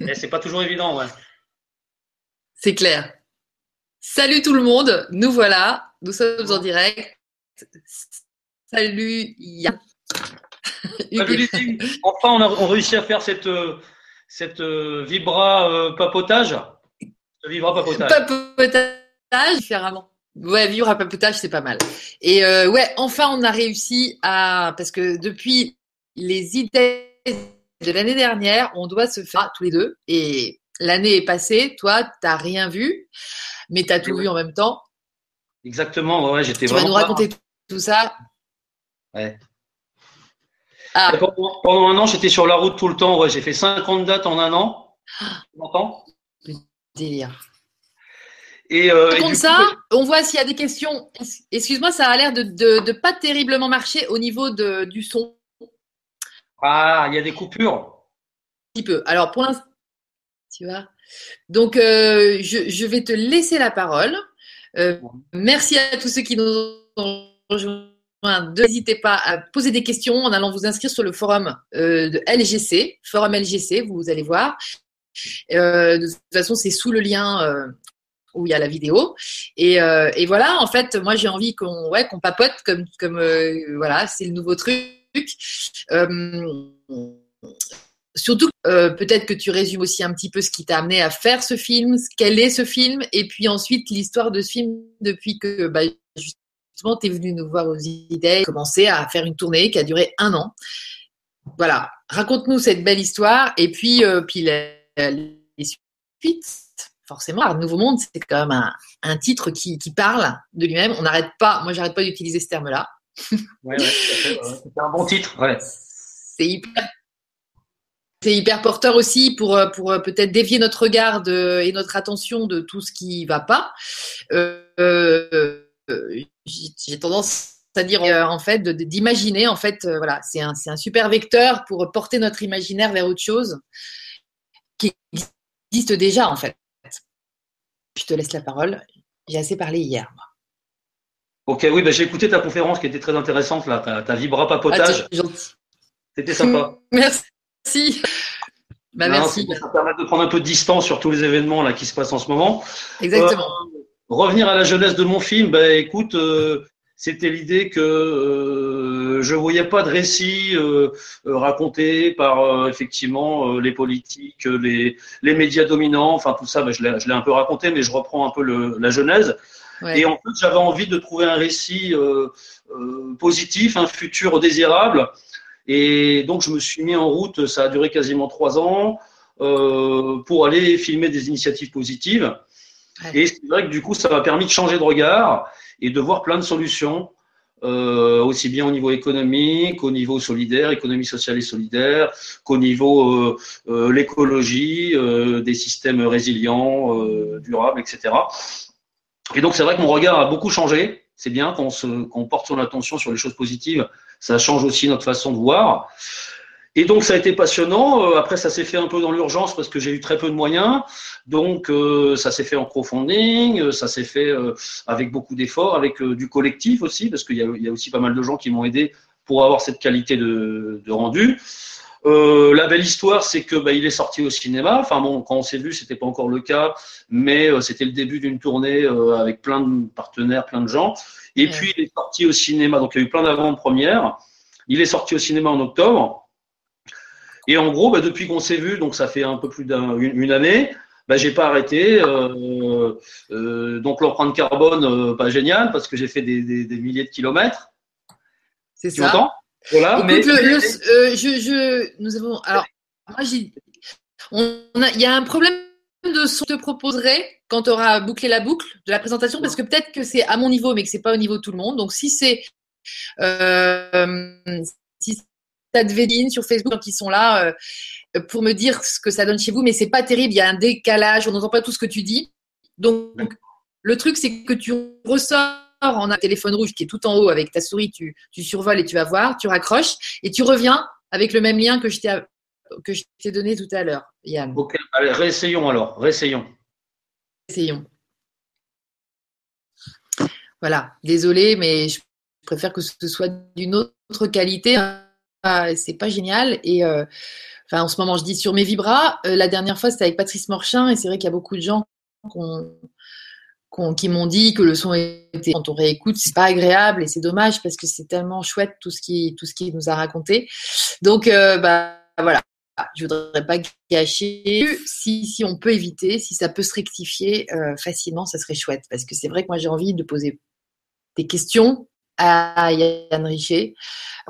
Et c'est pas toujours évident, ouais. C'est clair. Salut tout le monde, nous voilà, nous sommes en direct. Salut Yann. Salut Enfin, on a réussi à faire cette, euh, cette euh, vibra euh, papotage. Vibra papotage. Papotage, différemment. Ouais, vivre à papotage, c'est pas mal. Et ouais, enfin, on a réussi à. Parce que depuis les idées de l'année dernière, on doit se faire tous les deux. Et l'année est passée, toi, tu n'as rien vu, mais tu as tout vu en même temps. Exactement, ouais, j'étais vraiment. Tu vas nous raconter tout ça. Ouais. Ah. Pendant, un an, j'étais sur la route tout le temps. Ouais, j'ai fait 50 dates en un an. Tu m'entends? Délire. Et, euh, Comme ça, on voit s'il y a des questions. Excuse-moi, ça a l'air de, de, pas terriblement marcher au niveau de, du son. Ah, il y a des coupures. Un petit peu. Alors pour l'instant, tu vois. Donc euh, je, vais te laisser la parole. Euh, merci à tous ceux qui nous ont rejoints. N'hésitez pas à poser des questions en allant vous inscrire sur le forum euh, de LGC, forum LGC, vous allez voir. de toute façon, c'est sous le lien où il y a la vidéo. Et, voilà, en fait, moi j'ai envie qu'on papote comme, comme voilà, c'est le nouveau truc. Euh, surtout, euh, peut-être que tu résumes aussi un petit peu ce qui t'a amené à faire ce film, quel est ce film, et puis ensuite l'histoire de ce film depuis que bah, justement tu es venu nous voir aux idées, commencer à faire une tournée qui a duré un an. Voilà, raconte-nous cette belle histoire, et puis, euh, puis les, suites. Forcément, Art Nouveau Monde, c'est quand même un, titre qui, parle de lui-même. On n'arrête pas, moi j'arrête pas d'utiliser ce terme-là. Ouais, c'est un bon titre. C'est hyper, c'est hyper porteur aussi pour, euh, euh, peut-être dévier notre regard et notre attention de tout ce qui va pas. Euh, j'ai tendance à dire en fait d'imaginer en fait voilà c'est un, un super vecteur pour porter notre imaginaire vers autre chose qui existe déjà en fait. Je te laisse la parole. J'ai assez parlé hier. Moi. Ok, oui, bah, j'ai écouté ta conférence qui était très intéressante, là, ta, vibra papotage. Ah, C'était sympa. merci. Bah, merci. Ça permet de prendre un peu de distance sur tous les événements là, qui se passent en ce moment. Exactement. Euh, revenir à la jeunesse de mon film, bah, écoute, euh, c'était l'idée que euh, je voyais pas de récit euh, raconté par effectivement les politiques, les, les médias dominants, enfin tout ça, bah, je l'ai un peu raconté, mais je reprends un peu le, la genèse. Et en fait, j'avais envie de trouver un récit euh, euh, positif, un futur désirable. Et donc, je me suis mis en route, ça a duré quasiment trois ans, euh, pour aller filmer des initiatives positives. Et c'est vrai que du coup, ça m'a permis de changer de regard et de voir plein de solutions, euh, aussi bien au niveau économique, qu'au niveau solidaire, économie sociale et solidaire, qu'au niveau euh, euh, l'écologie, des systèmes résilients, durables, etc. Et donc, c'est vrai que mon regard a beaucoup changé. C'est bien qu'on porte son attention sur les choses positives. Ça change aussi notre façon de voir. Et donc, ça a été passionnant. Euh, après, ça s'est fait un peu dans l'urgence parce que j'ai eu très peu de moyens. Donc, euh, ça s'est fait en crowdfunding. Euh, ça s'est fait avec beaucoup d'efforts, avec du collectif aussi, parce qu'il y, a aussi pas mal de gens qui m'ont aidé pour avoir cette qualité de, de rendu. Euh, la belle histoire, c'est que bah, il est sorti au cinéma. Enfin bon, quand on s'est vu, c'était pas encore le cas, mais euh, c'était le début d'une tournée euh, avec plein de partenaires, plein de gens. Et puis il est sorti au cinéma. Donc il y a eu plein d'avant-premières. Il est sorti au cinéma en octobre. Et en gros, bah, depuis qu'on s'est vu, donc ça fait un peu plus d'une année, bah, j'ai pas arrêté. donc l'empreinte carbone, pas génial parce que j'ai fait des, des, milliers de kilomètres. C'est ça. Voilà, mais... Euh, je, je, nous avons. Alors, moi, j'ai. Il y a un problème de son que je te proposerai quand tu auras bouclé la boucle de la présentation, parce que peut-être que c'est à mon niveau, mais que c'est pas au niveau de tout le monde. Donc, si c'est. Euh, si t'as de sur Facebook ils sont là euh, pour me dire ce que ça donne chez vous, mais c'est pas terrible, il y a un décalage, on n'entend pas tout ce que tu dis. Donc, le truc, c'est que tu ressors on a un téléphone rouge qui est tout en haut avec ta souris, tu, survoles et tu vas voir, tu raccroches et tu reviens avec le même lien que je t'ai que je t'ai donné tout à l'heure, Yann. Ok, allez, réessayons alors, réessayons. Essayons. Voilà, désolé, mais je préfère que ce soit d'une autre qualité. c'est pas génial. Et enfin, en ce moment, je dis sur mes vibras. la dernière fois, c'était avec Patrice Morchin, et c'est vrai qu'il y a beaucoup de gens qui m'ont dit que le son était quand on réécoute, c'est pas agréable et c'est dommage parce que c'est tellement chouette tout ce qui tout ce qu'il nous a raconté. Donc bah voilà, je voudrais pas gâcher. Si, si on peut éviter, si ça peut se rectifier facilement, ça serait chouette. Parce que c'est vrai que moi j'ai envie de poser des questions à Yann Richer.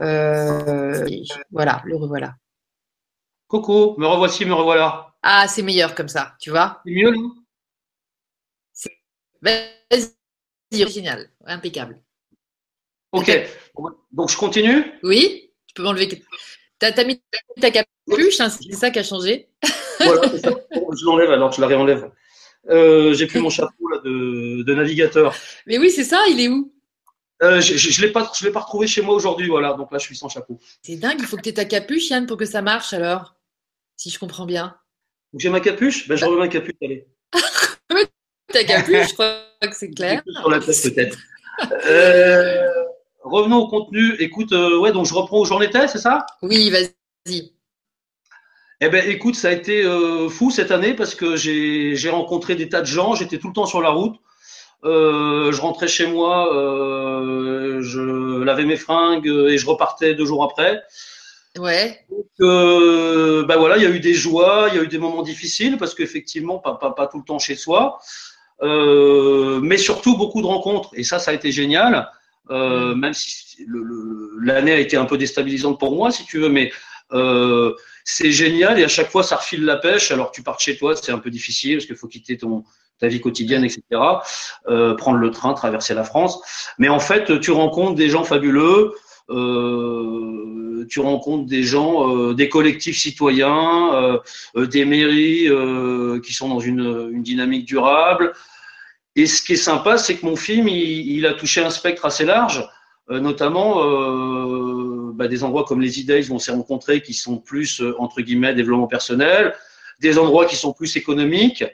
Euh, voilà, le revoilà. Coco, me revoici, me revoilà. Ah, c'est meilleur comme ça, tu vois. C'est mieux, non? Vas-y, génial, impeccable. Ok, donc je continue? Oui, tu peux m'enlever. T'as as mis ta capuche, hein, c'est ça qui a changé? voilà, ça. je l'enlève alors, je la réenlève. Euh, j'ai plus mon chapeau là, de, de navigateur. Mais oui, c'est ça, il est où? Euh, je ne l'ai pas, pas retrouvé chez moi aujourd'hui, voilà. Donc là, je suis sans chapeau. C'est dingue, il faut que tu aies ta capuche, Yann, pour que ça marche alors, si je comprends bien. J'ai ma capuche? Ben, je remets ma capuche, allez. Ta capuche, je crois que c'est clair. Sur la tête, peut-être. Euh, revenons au contenu. Écoute, euh, ouais, donc je reprends où j'en étais, c'est ça? Oui, vas-y. Eh ben, écoute, ça a été fou cette année parce que j'ai rencontré des tas de gens. J'étais tout le temps sur la route. Euh, je rentrais chez moi, euh, je lavais mes fringues et je repartais deux jours après. Ouais. Donc, euh, ben voilà, il y a eu des joies, il y a eu des moments difficiles parce qu'effectivement, pas, pas, pas, tout le temps chez soi, euh, mais surtout beaucoup de rencontres. Et ça, ça a été génial. Euh, mm. même si l'année a été un peu déstabilisante pour moi, si tu veux, mais euh, c'est génial et à chaque fois ça refile la pêche. Alors tu pars de chez toi, c'est un peu difficile parce qu'il faut quitter ton, ta vie quotidienne, etc. Euh, prendre le train, traverser la France. Mais en fait, tu rencontres des gens fabuleux. Euh, tu rencontres des gens, euh, des collectifs citoyens, euh, euh, des mairies qui sont dans une, dynamique durable. Et ce qui est sympa, c'est que mon film, il, a touché un spectre assez large, notamment bah, des endroits comme les e où on s'est rencontrés, qui sont plus entre guillemets développement personnel, des endroits qui sont plus économiques.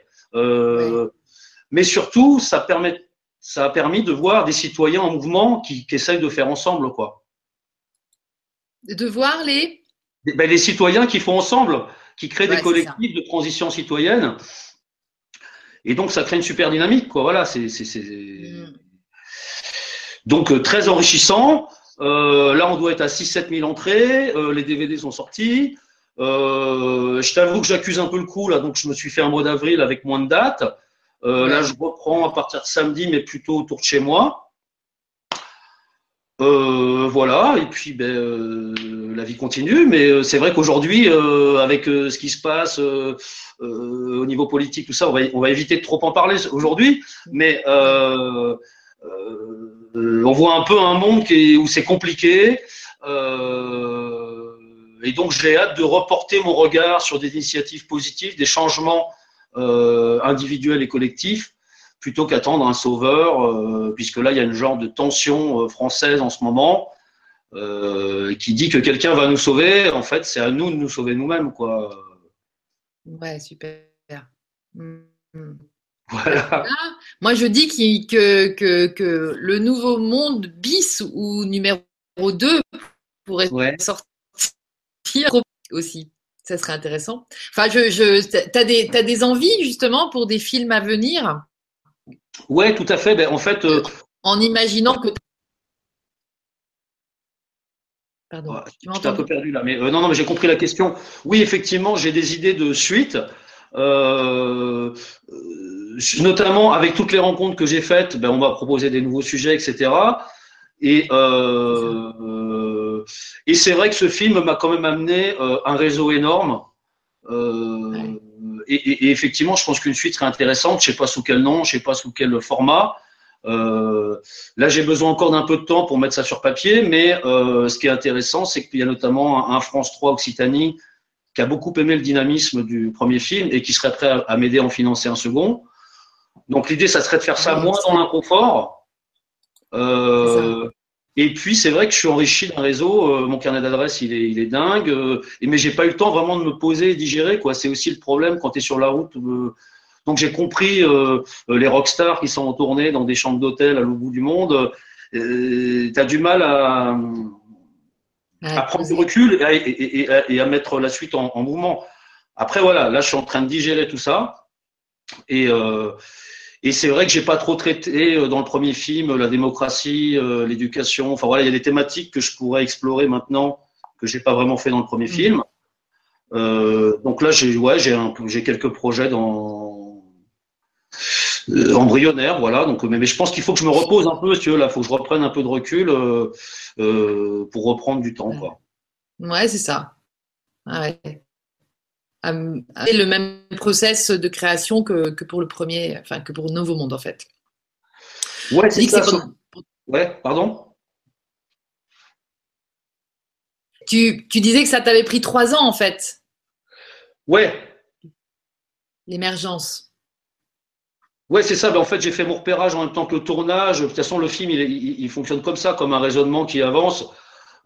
Mais surtout, ça, permet, ça a permis de voir des citoyens en mouvement qui, qui essayent de faire ensemble. Quoi. De voir les ben, Les citoyens qui font ensemble, qui créent des collectifs de transition citoyenne. Et donc, ça crée une super dynamique. Quoi. Voilà, c'est, mm. Donc, euh, très enrichissant. Euh, là, on doit être à 6-7 000 entrées. Euh, les DVD sont sortis. Euh, je t'avoue que j'accuse un peu le coup, là, donc je me suis fait un mois d'avril avec moins de dates. Là, je reprends à partir de samedi, mais plutôt autour de chez moi. Euh, voilà, et puis ben, euh, la vie continue, mais euh, c'est vrai qu'aujourd'hui, euh, avec ce qui se passe au niveau politique, tout ça, on va, on va éviter de trop en parler aujourd'hui, mais on voit un peu un monde où c'est compliqué. et donc, j'ai hâte de reporter mon regard sur des initiatives positives, des changements euh, individuel et collectif, plutôt qu'attendre un sauveur, euh, puisque là, il y a une genre de tension euh, française en ce moment. qui dit que quelqu'un va nous sauver, en fait, c'est à nous de nous sauver nous-mêmes, quoi. Ouais, super. Mm. Voilà. moi, je dis que, que, que, le nouveau monde bis ou numéro 2 pourrait sortir aussi. Ça serait intéressant. Enfin, je, je, tu as as des envies justement pour des films à venir? Ouais, tout à fait. Ben, en fait. Euh, en imaginant que. Pardon. je suis un peu perdu là. Mais, euh, non, non, mais j'ai compris la question. Oui, effectivement, j'ai des idées de suite. Euh, notamment avec toutes les rencontres que j'ai faites, ben, on va proposer des nouveaux sujets, etc. Et et c'est vrai que ce film m'a quand même amené un réseau énorme. Et, effectivement, je pense qu'une suite serait intéressante. Je sais pas sous quel nom, je sais pas sous quel format. Euh, là, j'ai besoin encore d'un peu de temps pour mettre ça sur papier, mais ce qui est intéressant, c'est qu'il y a notamment un, France 3 Occitanie qui a beaucoup aimé le dynamisme du premier film et qui serait prêt à, à m'aider à en financer un second. Donc l'idée, ça serait de faire ça moins dans l'inconfort. Euh, et puis c'est vrai que je suis enrichi d'un réseau. Euh, mon carnet d'adresse, il est, il est dingue. Euh, mais j'ai pas eu le temps vraiment de me poser et digérer. Quoi, c'est aussi le problème quand tu es sur la route. Euh. donc j'ai compris les rockstars qui sont en tournée dans des chambres d'hôtel à l'autre bout du monde. tu as du mal à, à prendre du recul et à, mettre la suite en, mouvement. Après, voilà, là, je suis en train de digérer tout ça. Et, euh, et c'est vrai que j'ai pas trop traité euh, dans le premier film la démocratie, euh, l'éducation. Enfin voilà, il y a des thématiques que je pourrais explorer maintenant que j'ai pas vraiment fait dans le premier mmh. film. Euh, donc là, j'ai ouais, j'ai j'ai quelques projets dans euh, embryonnaires, voilà. Donc, mais, mais je pense qu'il faut que je me repose un peu, si tu veux. Là, faut que je reprenne un peu de recul euh, pour reprendre du temps, quoi. Ouais, c'est ça. Ouais. Le même process de création que, que, pour le premier, enfin que pour Nouveau Monde en fait. Ouais, c'est ça. Ouais, pardon? Tu, tu, disais que ça t'avait pris trois ans en fait. Ouais. L'émergence. Ouais, c'est ça. Ben, en fait, j'ai fait mon repérage en même temps que le tournage. De toute façon, le film, il, il, fonctionne comme ça, comme un raisonnement qui avance.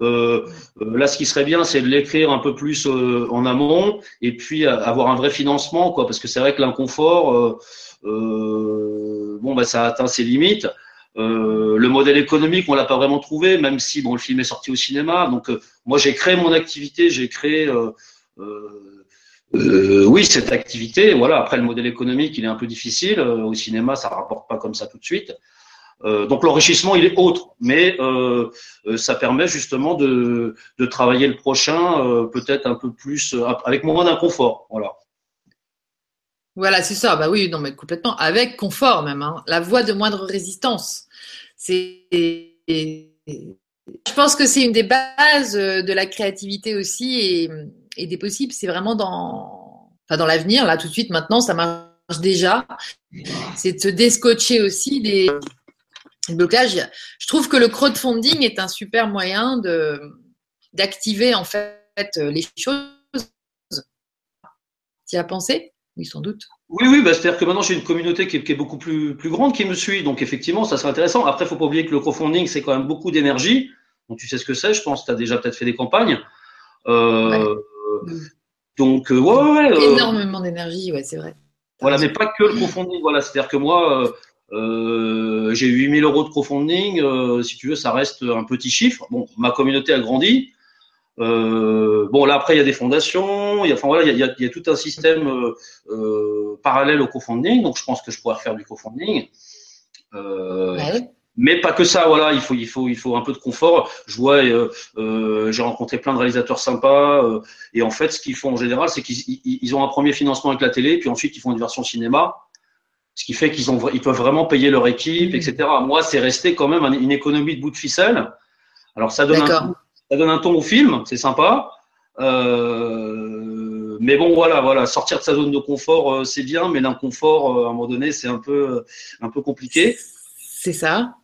Euh, euh, là, ce qui serait bien, c'est de l'écrire un peu plus euh, en amont et puis avoir un vrai financement, quoi. Parce que c'est vrai que l'inconfort, bon, ben, ça atteint ses limites. le modèle économique, on l'a pas vraiment trouvé, même si bon, le film est sorti au cinéma. Donc, moi, j'ai créé mon activité, j'ai créé oui, cette activité, voilà. Après, le modèle économique, il est un peu difficile. Au cinéma, ça rapporte pas comme ça tout de suite. Euh, donc l'enrichissement, il est autre, mais euh, euh, ça permet justement de, travailler le prochain peut-être un peu plus avec moins d'inconfort, voilà. Voilà, c'est ça. Bah oui, non, mais complètement avec confort même. Hein. La voie de moindre résistance. C'est, je pense que c'est une des bases de la créativité aussi et des possibles, c'est vraiment dans, dans l'avenir, là tout de suite, maintenant, ça marche déjà. C'est de se descotcher aussi des Je trouve que le crowdfunding est un super moyen de d'activer en fait les choses. Tu as pensé? Oui, sans doute. Oui, oui, bah, c'est-à-dire que maintenant j'ai une communauté qui est, beaucoup plus, plus grande qui me suit, donc effectivement, ça serait intéressant. Après, il faut pas oublier que le crowdfunding, c'est quand même beaucoup d'énergie. Donc tu sais ce que c'est, je pense, tu as déjà peut-être fait des campagnes. Euh, donc, euh, ouais, ouais, Énormément d'énergie, ouais, c'est vrai. Voilà, mais pas que le crowdfunding. Voilà, c'est-à-dire que moi, euh, j'ai 8000 euros de crowdfunding. si tu veux, ça reste un petit chiffre. Bon, ma communauté a grandi. bon, là après, il y a des fondations. Il y a, enfin voilà, il y a, il y a tout un système parallèle au crowdfunding. Donc, je pense que je pourrais faire du crowdfunding. Ouais. Mais pas que ça, voilà, il faut, il faut, il faut un peu de confort. Je vois, euh, euh, j'ai rencontré plein de réalisateurs sympas, euh, et en fait, ce qu'ils font en général, c'est qu'ils ont un premier financement avec la télé, puis ensuite ils font une version cinéma, ce qui fait qu'ils ont, ils peuvent vraiment payer leur équipe, etc. Moi, c'est resté quand même une économie de bout de ficelle. Alors ça donne, un, ça donne un ton au film, c'est sympa. mais bon, voilà, voilà, sortir de sa zone de confort, c'est bien, mais l'inconfort, à un moment donné, c'est un peu, un peu compliqué. C'est ça.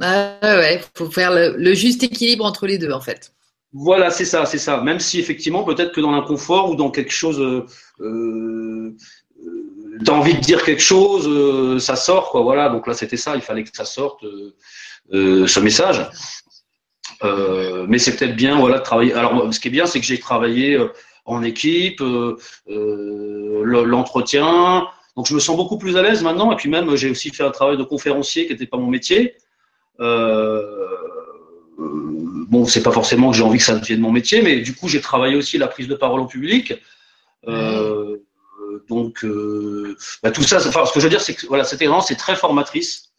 Ah ouais, faut faire le, juste équilibre entre les deux en fait. Voilà, c'est ça, c'est ça. Même si effectivement, peut-être que dans l'inconfort ou dans quelque chose, euh, euh as envie de dire quelque chose, euh, ça sort, quoi. Voilà. Donc là, c'était ça. Il fallait que ça sorte euh, ce message. mais c'est peut-être bien, voilà, de travailler. Alors, ce qui est bien, c'est que j'ai travaillé en équipe, l'entretien. Donc, je me sens beaucoup plus à l'aise maintenant. Et puis même, j'ai aussi fait un travail de conférencier qui n'était pas mon métier. Euh, bon, c'est pas forcément que j'ai envie que ça devienne mon métier, mais du coup, j'ai travaillé aussi la prise de parole au public. Euh, donc, euh, bah, tout ça, enfin, ce que je veux dire, c'est que voilà, cette expérience c'est très formatrice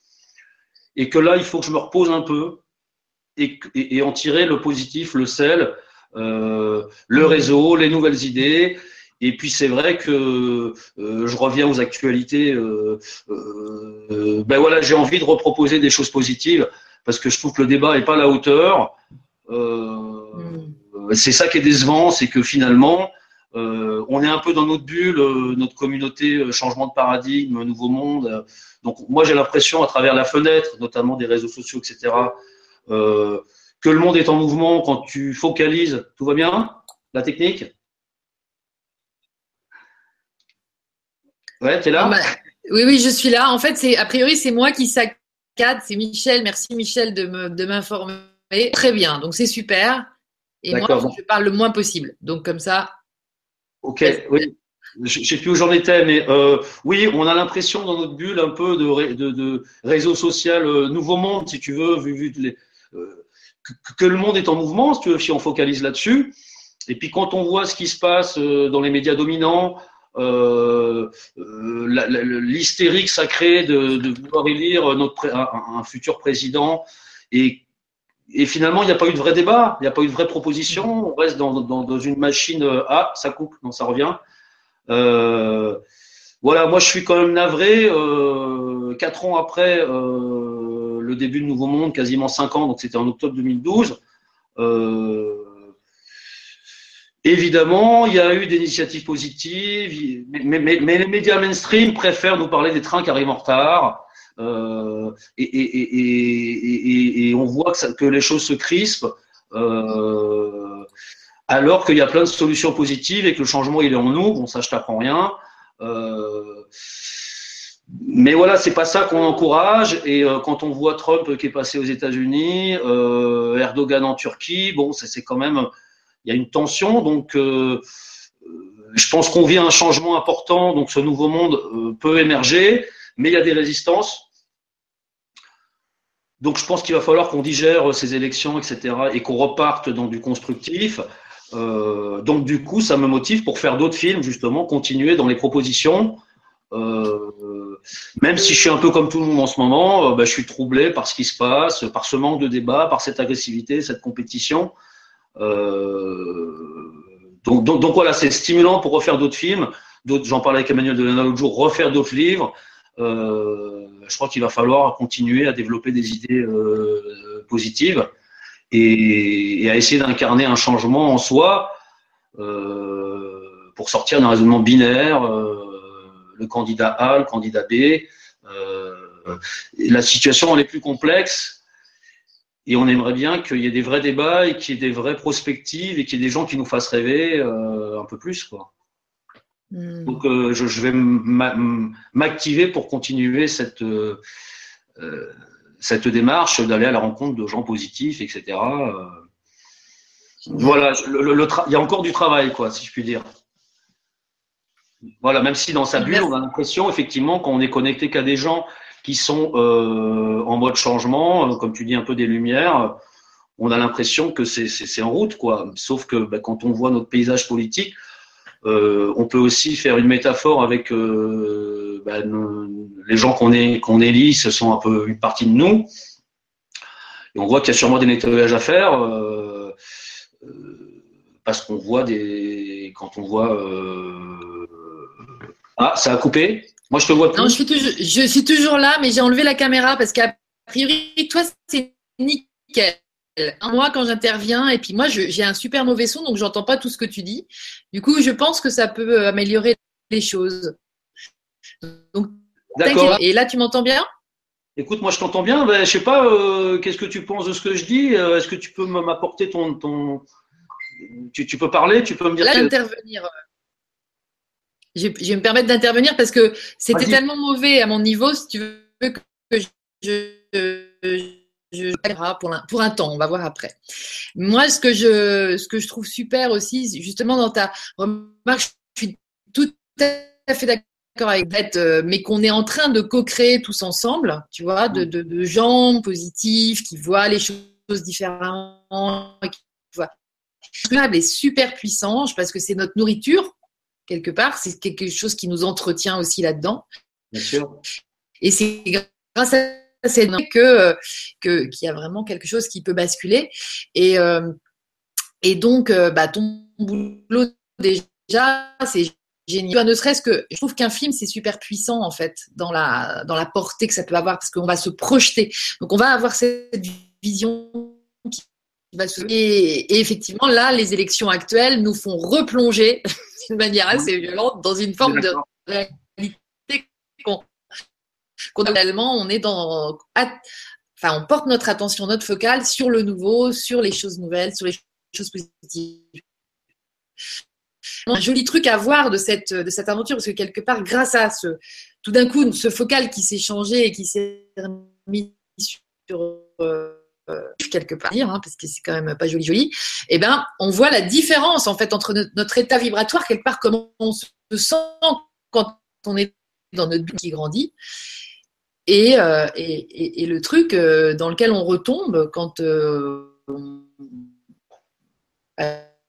et que là, il faut que je me repose un peu et, et, en tirer le positif, le sel, euh, le réseau, les nouvelles idées. Et puis c'est vrai que euh, je reviens aux actualités. Euh, euh, ben voilà, j'ai envie de reproposer des choses positives parce que je trouve que le débat est pas à la hauteur. Mm. C'est ça qui est décevant, c'est que finalement, on est un peu dans notre bulle, notre communauté, changement de paradigme, nouveau monde. Donc moi j'ai l'impression à travers la fenêtre, notamment des réseaux sociaux, etc., que le monde est en mouvement. Quand tu focalises, tout va bien? La technique? Ouais, tu es là? Ah bah, Oui, oui, je suis là. En fait, c'est a priori, c'est moi qui saccade. C'est Michel. Merci Michel de m'informer. Très bien. Donc c'est super. Et moi, je parle le moins possible. Donc comme ça. Ok. Oui. Je ne sais plus où j'en étais, mais euh, oui, on a l'impression dans notre bulle un peu de, de, réseau social euh, nouveau monde, si tu veux, vu, vu les, euh, que, le monde est en mouvement, si, tu veux, si on focalise là-dessus. Et puis quand on voit ce qui se passe dans les médias dominants, euh, l'hystérique sacrée de, de, vouloir élire notre, un, futur président et et finalement, il n'y a pas eu de vrai débat, il n'y a pas eu de vraie proposition. On reste dans, une machine. Ah, ça coupe, non, ça revient. Euh, voilà, moi je suis quand même navré. Euh, quatre ans après euh, le début de Nouveau Monde, quasiment cinq ans, donc c'était en octobre 2012. Euh, évidemment, il y a eu des initiatives positives, mais, les médias mainstream préfèrent nous parler des trains qui arrivent en retard. Euh, et, on voit que, les choses se crispent. Euh, alors qu'il y a plein de solutions positives et que le changement il est en nous. Bon, ça je t'apprends rien. Euh, mais voilà, c'est pas ça qu'on encourage. Et quand on voit Trump qui est passé aux États-Unis, Erdogan en Turquie, bon, c'est quand même, il y a une tension. Donc, je pense qu'on vit un changement important. Donc, ce nouveau monde peut émerger, mais il y a des résistances. Donc, je pense qu'il va falloir qu'on digère ces élections, etc., et qu'on reparte dans du constructif. Euh, donc du coup, ça me motive pour faire d'autres films, justement, continuer dans les propositions. Euh, même si je suis un peu comme tout le monde en ce moment, euh, bah, je suis troublé par ce qui se passe, par ce manque de débat, par cette agressivité, cette compétition. Donc, donc, voilà, c'est stimulant pour refaire d'autres films. J'en parlais avec Emmanuel Delana l'autre jour, refaire d'autres livres. Euh, je crois qu'il va falloir continuer à développer des idées positives et, à essayer d'incarner un changement en soi euh, pour sortir d'un raisonnement binaire, euh, le candidat A, le candidat B. Euh, la situation elle est plus complexe et on aimerait bien qu'il y ait des vrais débats et qu'il y ait des vraies prospectives et qu'il y ait des gens qui nous fassent rêver euh, un peu plus. Hmm. Donc euh, je, je, vais m'activer pour continuer cette euh, cette démarche d'aller à la rencontre de gens positifs, etc. Euh, voilà, le, il y a encore du travail, quoi, si je puis dire. Voilà, même si dans sa bulle, on a l'impression effectivement qu'on est connecté qu'à des gens qui sont euh, en mode changement, euh, comme tu dis, un peu des lumières. On a l'impression que c'est en route, quoi. Sauf que bah, quand on voit notre paysage politique, euh, on peut aussi faire une métaphore avec euh, bah, les gens qu'on élit, ce sont un peu une partie de nous. On voit qu'il y a sûrement des nettoyages à faire euh, parce qu'on voit des quand on voit ah ça a coupé? Moi je te vois plus. Suis toujours, je suis toujours là, mais j'ai enlevé la caméra parce qu'à priori toi c'est nickel moi quand j'interviens et puis moi j'ai un super mauvais son donc j'entends pas tout ce que tu dis. Du coup, je pense que ça peut euh, améliorer les choses. Donc, D'accord. Et là, tu m'entends bien? Écoute, moi je t'entends bien. Ben, je sais pas, euh, qu'est-ce que tu penses de ce que je dis? Euh, Est-ce que tu peux m'apporter ton, ton... Tu, tu, peux parler? Tu peux me dire Là, d'intervenir. Je, vais me permettre d'intervenir parce que c'était tellement mauvais à mon niveau, si tu veux, que je je pour un, pour un temps, on va voir après. Moi, ce que je, ce que je trouve super aussi, justement dans ta remarque, je suis tout à fait d'accord avec Beth, euh, mais qu'on est en train de co-créer tous ensemble, tu vois, de, de, de, gens positifs qui voient les choses différemment, qui voient est super puissant parce que c'est notre nourriture quelque part, c'est quelque chose qui nous entretient aussi là-dedans. Bien sûr. Et c'est grâce à c'est que que qu'il y a vraiment quelque chose qui peut basculer. Et euh, et donc euh, bah, ton boulot déjà c'est génial. Ne serait-ce que je trouve qu'un film c'est super puissant en fait dans la dans la portée que ça peut avoir parce qu'on va se projeter. Donc on va avoir cette vision qui va se et, et effectivement là les élections actuelles nous font replonger d'une manière assez violente dans une forme de réalité qu'on on est dans, enfin, on porte notre attention, notre focale sur le nouveau, sur les choses nouvelles, sur les choses positives. Un joli truc à voir de cette, de cette aventure, parce que quelque part, grâce à ce, tout d'un coup, ce focal qui s'est changé et qui s'est mis sur euh, quelque part, hein, parce que c'est quand même pas joli joli, eh ben, on voit la différence en fait entre notre, notre état vibratoire quelque part, comment on se sent quand on est dans notre vie qui grandit, euh, et, et, et, le truc euh, dans lequel on retombe quand euh,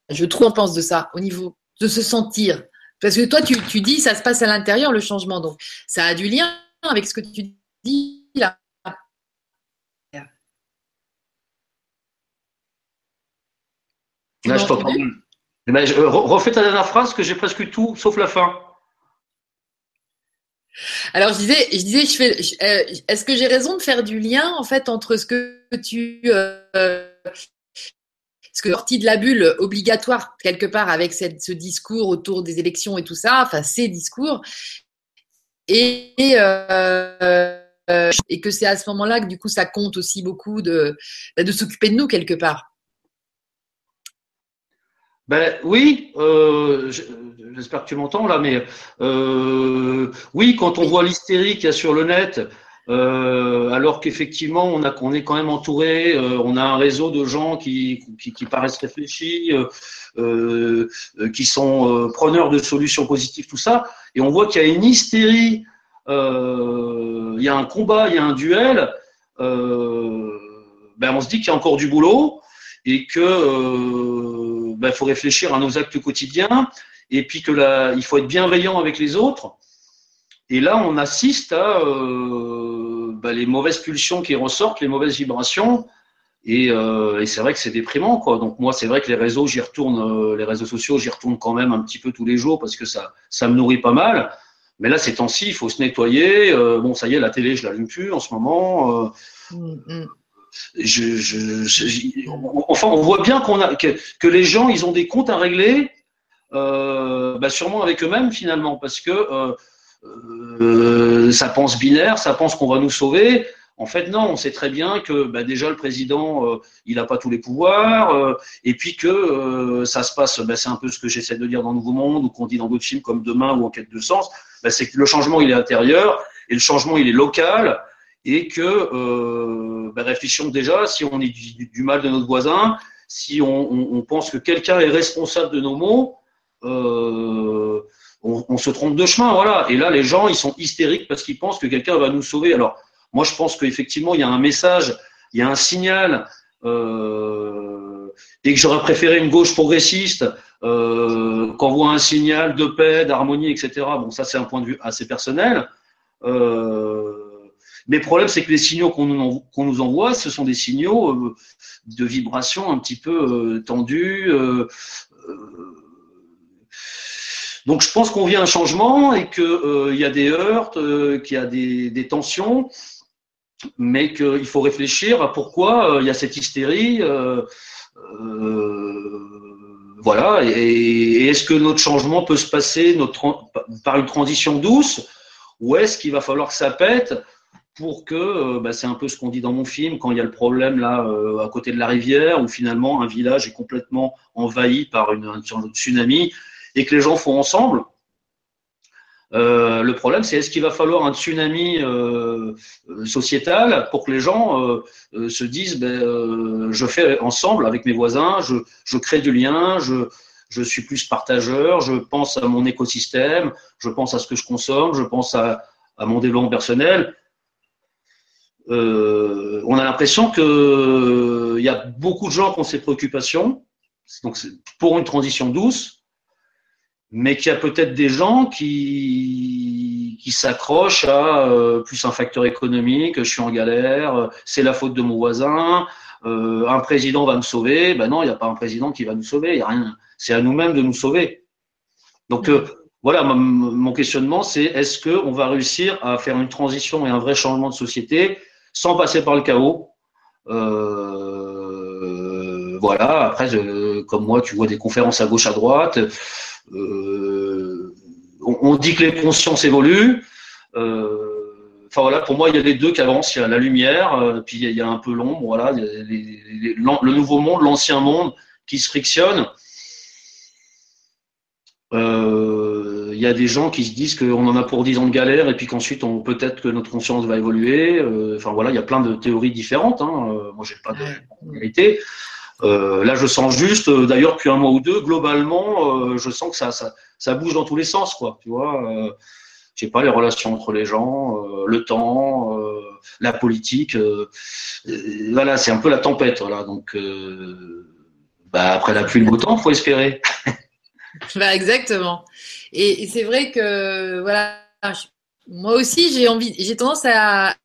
je trouve, on pense de ça, au niveau de se sentir. Parce que toi, tu, tu dis, ça se passe à l'intérieur, le changement. Donc, ça a du lien avec ce que tu dis là. Là, je t'entends. Refais ta dernière phrase que j'ai presque tout, sauf la fin. Alors je disais, je disais, euh, est-ce que j'ai raison de faire du lien en fait entre ce que tu, euh, ce que sorti de la bulle obligatoire quelque part avec ce discours autour des élections et tout ça, enfin ces discours, et, euh, et que c'est à ce moment-là que du coup ça compte aussi beaucoup de, de s'occuper de nous quelque part. Ben oui, euh, j'espère que tu m'entends là, mais euh, oui, quand on voit l'hystérie qu'il y a sur le net, euh, alors qu'effectivement on, a, on est quand même entouré, on a un réseau de gens qui, qui, paraissent réfléchis, qui sont preneurs de solutions positives, tout ça, et on voit qu'il y a une hystérie, il y a un combat, il y a un duel, ben on se dit qu'il y a encore du boulot et que ben, faut réfléchir à nos actes quotidiens et puis que là, il faut être bienveillant avec les autres. Et là, on assiste à euh, ben, les mauvaises pulsions qui ressortent, les mauvaises vibrations. Et, euh, et c'est vrai que c'est déprimant, quoi. Donc moi, c'est vrai que les réseaux, j'y retourne, euh, les réseaux sociaux, j'y retourne quand même un petit peu tous les jours parce que ça, ça me nourrit pas mal. Mais là, ces temps-ci, il faut se nettoyer. bon, ça y est, la télé, je l'allume plus en ce moment. Mmh, mmh enfin, on voit bien qu'on a que, les gens, ils ont des comptes à régler, euh, bah sûrement avec eux-mêmes finalement, parce que euh, euh, ça pense binaire, ça pense qu'on va nous sauver. En fait, non, on sait très bien que bah, déjà le président, il n'a pas tous les pouvoirs, et puis que ça se passe, bah, c'est un peu ce que j'essaie de dire dans Nouveau Monde, ou qu'on dit dans d'autres films comme Demain ou En quête de sens, bah, c'est que le changement, il est intérieur, et le changement, il est local, et que ben réfléchissons déjà si on est du, mal de notre voisin, si on, pense que quelqu'un est responsable de nos maux, euh, on, on, se trompe de chemin, voilà. Et là, les gens, ils sont hystériques parce qu'ils pensent que quelqu'un va nous sauver. Alors, moi, je pense qu'effectivement, il y a un message, il y a un signal, euh, et que j'aurais préféré une gauche progressiste euh, qu'envoie un signal de paix, d'harmonie, etc. Bon, ça, c'est un point de vue assez personnel. Euh, mais le problème, c'est que les signaux qu'on nous, envoie, ce sont des signaux euh, de vibration un petit peu euh, tendus. Euh, donc je pense qu'on vient un changement et qu'il y a des heurts, qu'il y a des, tensions, mais qu'il faut réfléchir à pourquoi il y a cette hystérie. voilà, et, est-ce que notre changement peut se passer par une transition douce ou est-ce qu'il va falloir que ça pète pour que, euh, bah, c'est un peu ce qu'on dit dans mon film, quand il y a le problème là euh, à côté de la rivière, où finalement un village est complètement envahi par une, un tsunami et que les gens font ensemble. Euh, le problème, c'est est-ce qu'il va falloir un tsunami sociétal pour que les gens se disent, ben, je fais ensemble avec mes voisins, je, crée du lien, je, je suis plus partageur, je pense à mon écosystème, je pense à ce que je consomme, je pense à, à mon développement personnel. Euh, on a l'impression qu'il euh, y a beaucoup de gens qui ont ces préoccupations, donc pour une transition douce, mais qu'il y a peut-être des gens qui, qui s'accrochent à euh, plus un facteur économique, je suis en galère, c'est la faute de mon voisin, un président va me sauver. Ben non, il n'y a pas un président qui va nous sauver, il y a rien. C'est à nous-mêmes de nous sauver. Donc voilà, mon questionnement, c'est est-ce qu'on va réussir à faire une transition et un vrai changement de société sans passer par le chaos. Euh, voilà, après, comme moi, tu vois des conférences à gauche, à droite. Euh, on, dit que les consciences évoluent. Euh, enfin voilà, pour moi, il y a les deux qui avancent. Il y a la lumière, puis il y a, un peu l'ombre. Voilà, le nouveau monde, l'ancien monde qui se frictionne. Y a des gens qui se disent qu'on en a pour 10 ans de galère et puis qu'ensuite on peut-être que notre conscience va évoluer. Euh, enfin voilà, il y a plein de théories différentes. Hein. Euh, moi, j'ai pas de vérité. Euh, là, je sens juste, d'ailleurs, depuis un mois ou deux, globalement, je sens que ça, ça, ça, bouge dans tous les sens, quoi. Tu vois. je sais pas, les relations entre les gens, le temps, la politique. voilà, c'est un peu la tempête. Voilà, donc bah, après la pluie, le beau temps, faut espérer. bah, exactement. Et, c'est vrai que voilà, moi aussi j'ai envie, j'ai tendance à,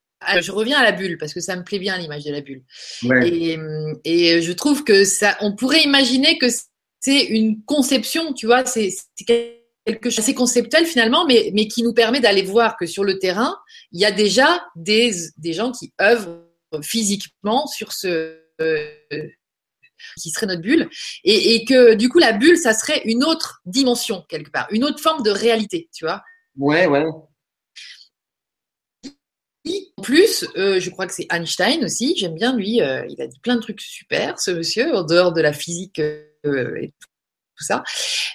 je reviens à la bulle parce que ça me plaît bien l'image de la bulle. Et, et, je trouve que ça, on pourrait imaginer que c'est une conception, tu vois, c'est quelque chose assez conceptuel finalement, mais, mais qui nous permet d'aller voir que sur le terrain, il y a déjà des, des gens qui œuvrent physiquement sur ce qui serait notre bulle, et, et, que du coup la bulle, ça serait une autre dimension quelque part, une autre forme de réalité, tu vois. Ouais, ouais. En plus, euh, je crois que c'est Einstein aussi. J'aime bien lui. Euh, il a dit plein de trucs super, ce monsieur, en dehors de la physique euh, et tout ça.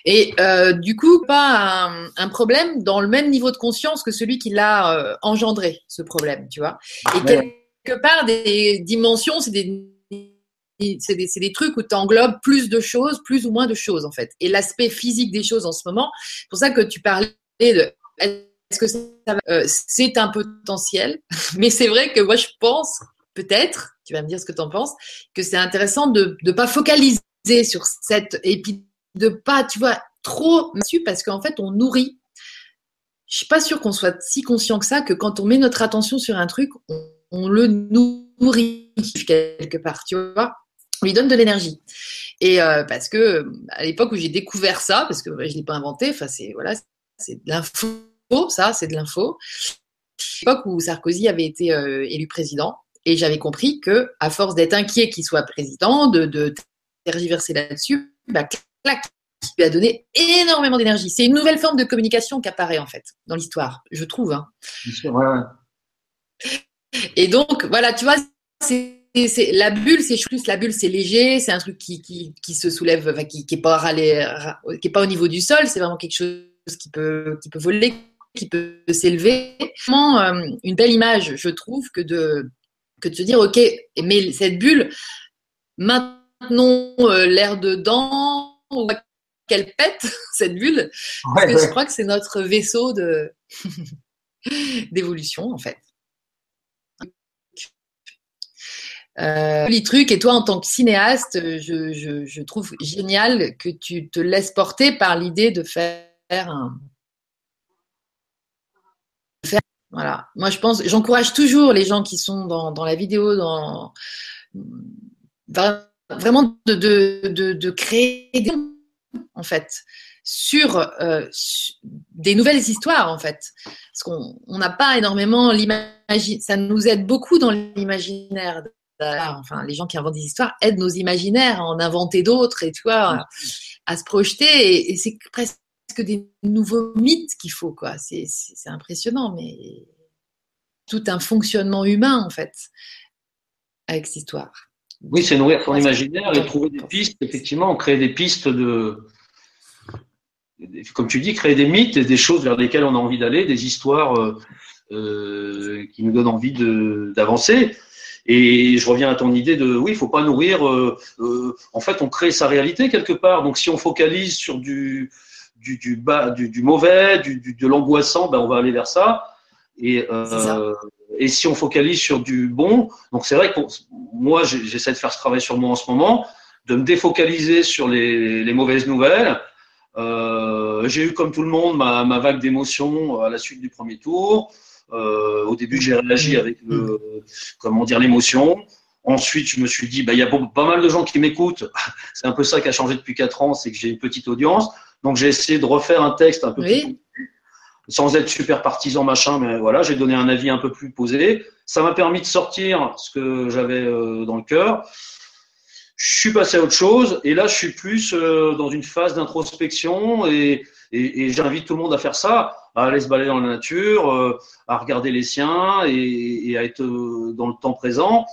Et du coup, pas un, problème dans le même niveau de conscience que celui qui l'a engendré, ce problème, tu vois. Et quelque part, des dimensions, c'est des c'est des, trucs où tu englobes plus de choses, plus ou moins de choses en fait. Et l'aspect physique des choses en ce moment, c'est pour ça que tu parlais de est-ce que euh, c'est un potentiel? Mais c'est vrai que moi, je pense, peut-être, tu vas me dire ce que tu en penses, que c'est intéressant de ne pas focaliser sur cette. Et puis de pas, tu vois, trop dessus parce qu'en fait, on nourrit. Je suis pas sûre qu'on soit si conscient que ça, que quand on met notre attention sur un truc, on, le nourrit quelque part, tu vois? On lui donne de l'énergie. Et euh, parce que à l'époque où j'ai découvert ça, parce que je l'ai pas inventé, enfin c'est voilà, c'est de l'info ça, c'est de l'info. L'époque où Sarkozy avait été euh, élu président, et j'avais compris que, à force d'être inquiet qu'il soit président, de, tergiverser là-dessus, bah, clac, il lui a donné énormément d'énergie. C'est une nouvelle forme de communication qui apparaît en fait dans l'histoire, je trouve. Hein. Et donc, voilà, tu vois, c'est la bulle, c'est plus la bulle, c'est léger, c'est un truc qui, qui, se soulève, qui, qui est pas qui est pas au niveau du sol, c'est vraiment quelque chose qui peut, qui peut voler, qui peut s'élever. Vraiment euh, une belle image, je trouve, que de, que de se dire, OK, mais cette bulle, maintenons euh, l'air dedans, qu'elle pète, cette bulle, parce que je crois que c'est notre vaisseau de d'évolution, en fait. Euh, et toi en tant que cinéaste, je, trouve génial que tu te laisses porter par l'idée de faire un, Voilà. Moi, je pense, j'encourage toujours les gens qui sont dans, la vidéo, dans vraiment de créer des, en fait sur, euh, des nouvelles histoires en fait. Parce qu'on n'a pas énormément l'imaginaire ça nous aide beaucoup dans l'imaginaire enfin les gens qui inventent des histoires aident nos imaginaires à en inventer d'autres et tu vois à, se projeter et, et c'est presque que des nouveaux mythes qu'il faut, quoi. C'est impressionnant, mais tout un fonctionnement humain, en fait, avec cette histoire. Oui, c'est nourrir son imaginaire et trouver des pistes, effectivement, créer des pistes de. Comme tu dis, créer des mythes et des choses vers lesquelles on a envie d'aller, des histoires euh, euh, qui nous donnent envie d'avancer. Et je reviens à ton idée de oui, il faut pas nourrir. Euh, en fait, on crée sa réalité quelque part. Donc, si on focalise sur du du, bas, du, mauvais, du, de l'angoissant, ben on va aller vers ça. Et, euh, et si on focalise sur du bon, donc c'est vrai que moi j'essaie de faire ce travail sur moi en ce moment, de me défocaliser sur les, les mauvaises nouvelles. Euh, j'ai eu comme tout le monde ma, ma vague d'émotions à la suite du premier tour. Euh, au début j'ai réagi avec le, comment dire l'émotion. Ensuite, je me suis dit, bah, il y a pas mal de gens qui m'écoutent. C'est un peu ça qui a changé depuis quatre ans, c'est que j'ai une petite audience. Donc j'ai essayé de refaire un texte un peu plus sans être super partisan machin, mais voilà, j'ai donné un avis un peu plus posé. Ça m'a permis de sortir ce que j'avais euh, dans le cœur. Je suis passé à autre chose et là je suis plus euh, dans une phase d'introspection et, et, j'invite tout le monde à faire ça, à aller se balader dans la nature, euh, à regarder les siens et, à être dans le temps présent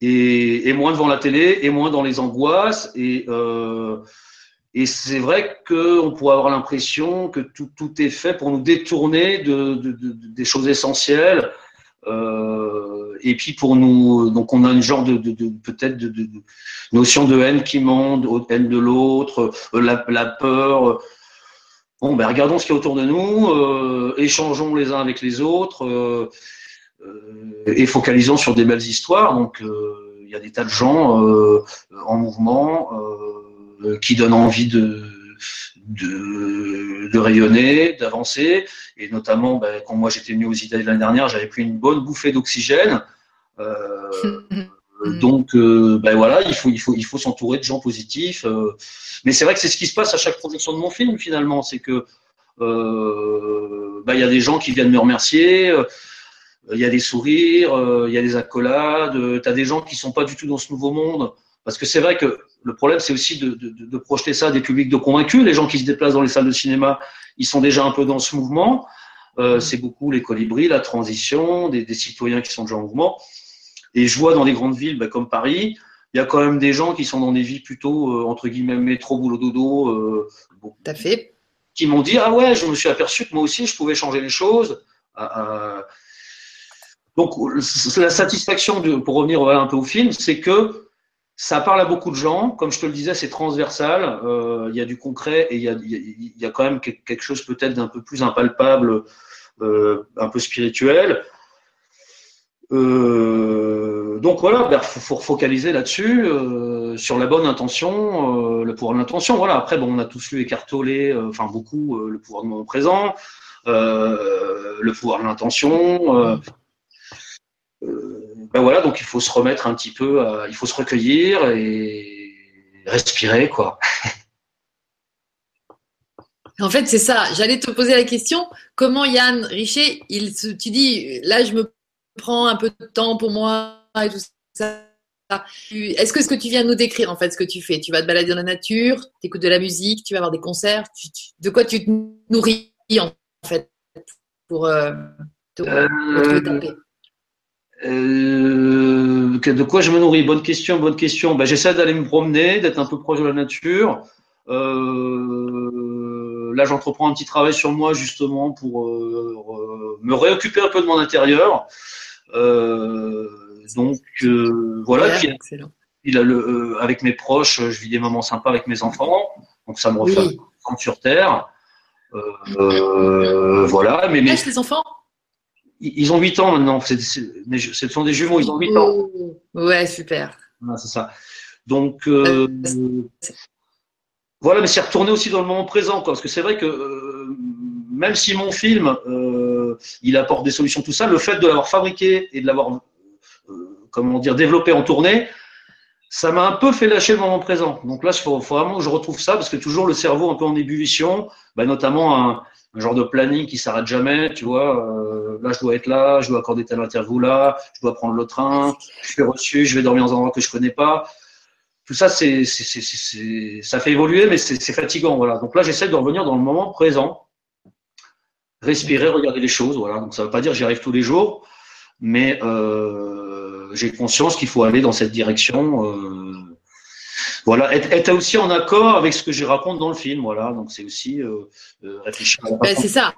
et, moins devant la télé et moins dans les angoisses et euh, et c'est vrai qu'on pourrait avoir l'impression que tout, tout, est fait pour nous détourner de, de, de, des choses essentielles. Euh, et puis pour nous, donc on a une genre de, peut-être de, notion de haine qui monte, haine de l'autre, euh, la, la, peur. Bon, ben, regardons ce qu'il y a autour de nous, échangeons les uns avec les autres et focalisons sur des belles histoires. Donc, il y a des tas de gens en mouvement qui donnent envie de, de, rayonner, d'avancer. Et notamment, ben, quand moi j'étais venu aux Italiens l'année dernière, j'avais pris une bonne bouffée d'oxygène. Euh, donc, euh, ben voilà, il faut, il faut, il faut s'entourer de gens positifs. Euh. mais c'est vrai que c'est ce qui se passe à chaque projection de mon film finalement, c'est que ben, il y a des gens qui viennent me remercier. Il y a des sourires, il y a des accolades. Tu as des gens qui sont pas du tout dans ce nouveau monde. Parce que c'est vrai que le problème, c'est aussi de, de, de, projeter ça à des publics de convaincus. Les gens qui se déplacent dans les salles de cinéma, ils sont déjà un peu dans ce mouvement. Euh, c'est beaucoup les colibris, la transition, des, des, citoyens qui sont déjà en mouvement. Et je vois dans des grandes villes bah, comme Paris, il y a quand même des gens qui sont dans des vies plutôt, euh, entre guillemets, métro, boulot, dodo. Euh, bon, fait. Qui m'ont dit, ah ouais, je me suis aperçu que moi aussi, je pouvais changer les choses. Ah, ah. donc, la satisfaction, de, pour revenir un peu au film, c'est que ça parle à beaucoup de gens. Comme je te le disais, c'est transversal. Euh, il y a du concret et il y a, il y a quand même quelque chose peut-être d'un peu plus impalpable, euh, un peu spirituel. Euh, donc voilà, il ben, faut, faut focaliser là-dessus, euh, sur la bonne intention, euh, le pouvoir de l'intention. Voilà. Après, bon, on a tous lu écartolé, enfin beaucoup, le pouvoir de moment présent, le pouvoir de l'intention. Ben voilà, donc il faut se remettre un petit peu, il faut se recueillir et respirer, quoi. En fait, c'est ça. J'allais te poser la question comment Yann Richer, il, tu dis, là, je me prends un peu de temps pour moi et tout ça. Est-ce que ce que tu viens de nous décrire, en fait, ce que tu fais Tu vas te balader dans la nature, tu écoutes de la musique, tu vas avoir des concerts. de quoi tu te nourris, en fait, pour, euh, te, taper? euh, de quoi je me nourris? Bonne question, bonne question. Ben, J'essaie d'aller me promener, d'être un peu proche de la nature. Euh, là, j'entreprends un petit travail sur moi justement pour euh, me réoccuper un peu de mon intérieur. Euh, donc euh, voilà. Puis, il a le, avec mes proches, je vis des moments sympas avec mes enfants. Donc ça me refait oui. sur terre. voilà. Mais, mais... les enfants? Ils ont 8 ans maintenant. ce sont des jumeaux, ils ont 8 ans. Ouais, super. c'est ça. Donc, euh, voilà, mais c'est retourné aussi dans le moment présent, quoi, parce que c'est vrai que euh, même si mon film, euh, il apporte des solutions, tout ça, le fait de l'avoir fabriqué et de l'avoir, comment dire, développé en tournée, ça m'a un peu fait lâcher le moment présent. Donc là, il faut, vraiment que je retrouve ça, parce que toujours le cerveau un peu en ébullition, bah, notamment un, un genre de planning qui s'arrête jamais, tu vois. Euh, là, je dois être là, je dois accorder telle interview là, je dois prendre le train, je suis reçu, je vais dormir dans un endroit que je connais pas. Tout ça, c'est, ça fait évoluer, mais c'est fatigant, voilà. Donc là, j'essaie de revenir dans le moment présent, respirer, regarder les choses, voilà. Donc ça veut pas dire que j'y arrive tous les jours, mais euh, j'ai conscience qu'il faut aller dans cette direction. Euh, voilà, être, aussi en accord avec ce que je raconte dans le film. Voilà, donc c'est aussi euh, euh réfléchir. Ben, c'est ça.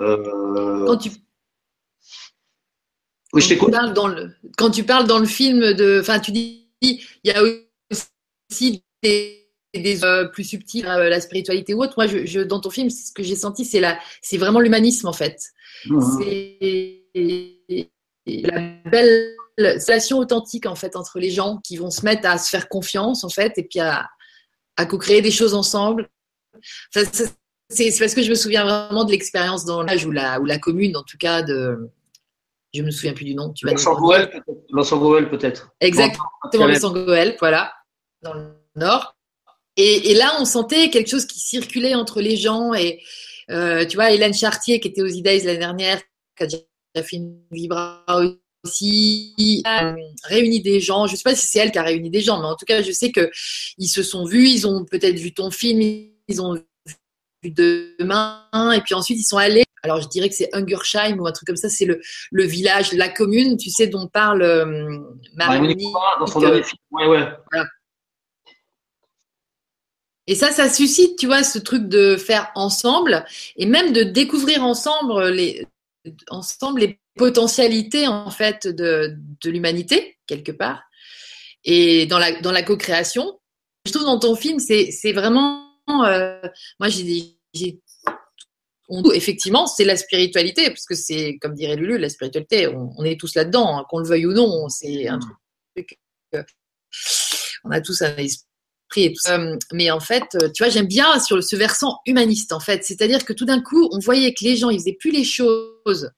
Euh... Quand tu oui, je t'écoute. Dans le... Quand tu parles dans le film de, enfin, tu dis, il y a aussi des, des euh, plus subtils, euh, la spiritualité ou autre. Moi, je, je, dans ton film, ce que j'ai senti, c'est la, c'est vraiment l'humanisme en fait. Mmh. C'est la belle relation authentique en fait entre les gens qui vont se mettre à se faire confiance en fait et puis à, à co-créer des choses ensemble. c'est parce que je me souviens vraiment de l'expérience dans l'âge ou la, ou la commune, en tout cas, de. Je me souviens plus du nom. Tu peut-être. peut-être. Exactement, Goël, voilà, dans le nord. Et, et, là, on sentait quelque chose qui circulait entre les gens. Et euh, tu vois, Hélène Chartier, qui était aux Idays l'année dernière, qui a déjà fait une vibra aussi euh, réuni des gens. Je ne sais pas si c'est elle qui a réuni des gens, mais en tout cas, je sais que ils se sont vus, ils ont peut-être vu ton film, ils ont vu demain, et puis ensuite ils sont allés. Alors je dirais que c'est Hungersheim ou un truc comme ça, c'est le, le village, la commune, tu sais, dont parle euh, Marie. dans son dernier film. Ouais, ouais. Voilà. Et ça, ça suscite, tu vois, ce truc de faire ensemble et même de découvrir ensemble les, ensemble les potentialité en fait de, de l'humanité quelque part et dans la dans la co-création je trouve dans ton film c'est vraiment euh, moi j'ai on, effectivement, c'est la spiritualité, parce que c'est, comme dirait Lulu, la spiritualité, on, est tous là-dedans, hein, qu'on le veuille ou non, c'est un mm. truc. on a tous un esprit Euh, mais en fait, euh, tu vois, j'aime bien sur ce versant humaniste, en fait. C'est-à-dire que tout d'un coup, on voyait que les gens, ils faisaient plus les choses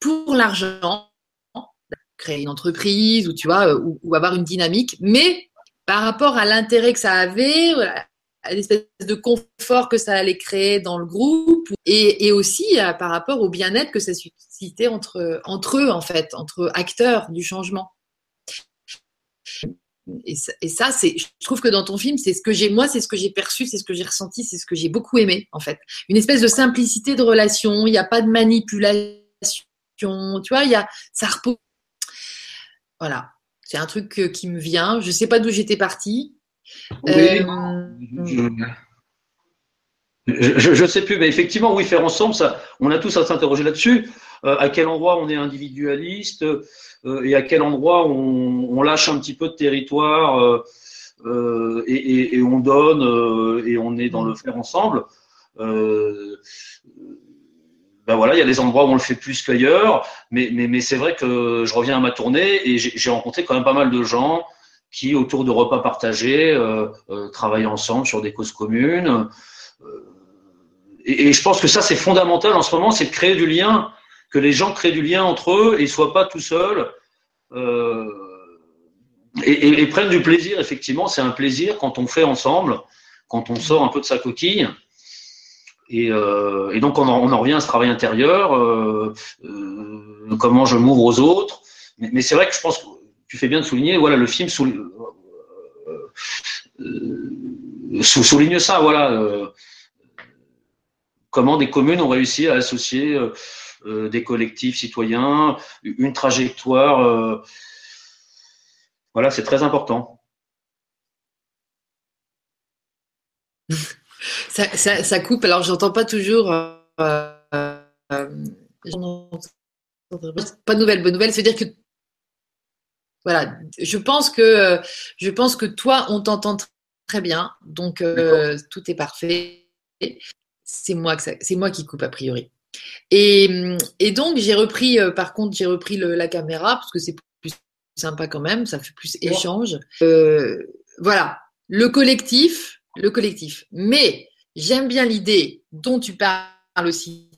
pour l'argent, créer une entreprise ou tu vois, euh, ou, avoir une dynamique, mais par rapport à l'intérêt que ça avait, à l'espèce de confort que ça allait créer dans le groupe, et, aussi par rapport au bien-être que ça suscitait entre eux, en fait, entre acteurs du changement et ça, c'est, je trouve que dans ton film, c'est ce que j'ai, moi, c'est ce que j'ai perçu, c'est ce que j'ai ressenti, c'est ce que j'ai beaucoup aimé, en fait. Une espèce de simplicité de relation, il n'y a pas de manipulation, tu vois, il y a, ça repose. Voilà. C'est un truc euh, qui me vient. Je ne sais pas d'où j'étais partie. Euh, je ne sais plus, mais effectivement, oui, faire ensemble, ça, on a tous à s'interroger là-dessus. Euh, à quel endroit on est individualiste? Et à quel endroit on, lâche un petit peu de territoire euh, euh et, on donne et on est dans le faire ensemble. ben voilà, il y a des endroits où on le fait plus qu'ailleurs, mais, c'est vrai que je reviens à ma tournée et j'ai rencontré quand même pas mal de gens qui, autour de repas partagés, euh, travaillent ensemble sur des causes communes. Et, je pense que ça, c'est fondamental en ce moment, c'est de créer du lien que les gens créent du lien entre eux et ne soient pas tout seuls. Euh, et, prennent du plaisir, effectivement, c'est un plaisir quand on fait ensemble, quand on sort un peu de sa coquille. Et, euh, donc on en, revient à ce travail intérieur, euh, comment je m'ouvre aux autres. Mais, c'est vrai que je pense que tu fais bien de souligner, voilà, le film souligne ça, voilà, comment des communes ont réussi à associer des collectifs citoyens, une trajectoire. Euh, voilà, c'est très important. ça, coupe, alors j'entends pas toujours. Euh, pas de nouvelles, bonne nouvelle, c'est-à-dire que voilà, je pense que je pense que toi, on t'entend très bien, donc tout est parfait. C'est moi que moi qui coupe a priori. Et, donc, j'ai repris, euh, par contre, j'ai repris la caméra parce que c'est plus sympa quand même, ça fait plus échange. Euh, voilà, le collectif, le collectif. Mais j'aime bien l'idée dont tu parles aussi,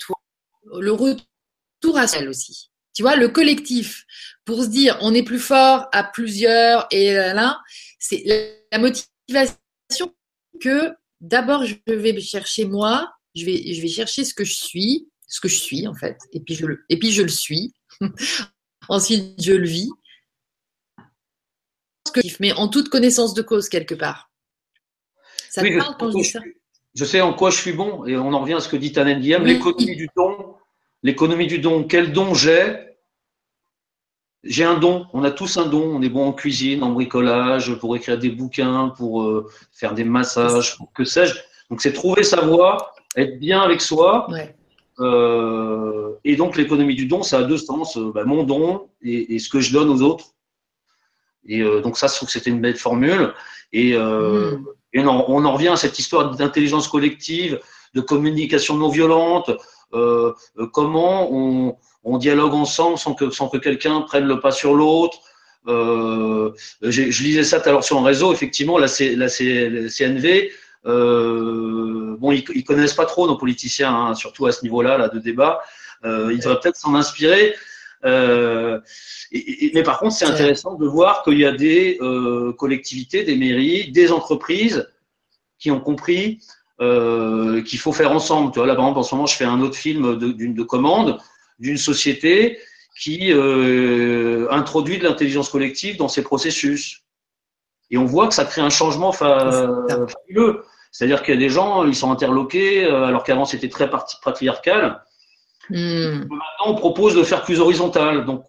toi, le retour à celle aussi. Tu vois, le collectif, pour se dire on est plus fort à plusieurs et là, c'est la motivation que d'abord je vais chercher moi, je vais, je vais chercher ce que je suis, ce que je suis en fait, et puis je le, et puis je le suis. Ensuite, je le vis. Mais en toute connaissance de cause quelque part. Ça me parle quand je dis ça Je sais en quoi je suis bon, et on en revient à ce que dit Tannen Guillaume, l'économie du don. L'économie du don, quel don j'ai? J'ai un don, on a tous un don, on est bon en cuisine, en bricolage, pour écrire des bouquins, pour euh, faire des massages, que sais-je. Donc c'est trouver sa voie être bien avec soi. Euh, et donc l'économie du don, ça a deux sens, euh, bah, mon don et, ce que je donne aux autres. Et euh, donc ça, je trouve que c'était une belle formule. Et, hmm. on, en revient à cette histoire d'intelligence collective, de communication non violente, comment on, dialogue ensemble sans que, sans que quelqu'un prenne le pas sur l'autre. je lisais ça tout à l'heure sur un réseau, effectivement, la, la CNV, euh, bon, ils, ils, connaissent pas trop nos politiciens, hein, surtout à ce niveau-là là, de débat. Euh, ils devraient peut-être s'en inspirer. Euh, et, mais par contre, c'est intéressant de voir qu'il y a des collectivités, des mairies, des entreprises qui ont compris qu'il faut faire ensemble. Tu vois, là, par exemple, en ce moment, je fais un autre film d'une de, de, commande d'une société qui introduit de l'intelligence collective dans ses processus. Et on voit que ça crée un changement fabuleux. C'est-à-dire qu'il y a des gens, ils sont interloqués, euh, alors qu'avant c'était très patriarcal. Hmm. Maintenant, on propose de faire plus horizontal. Donc,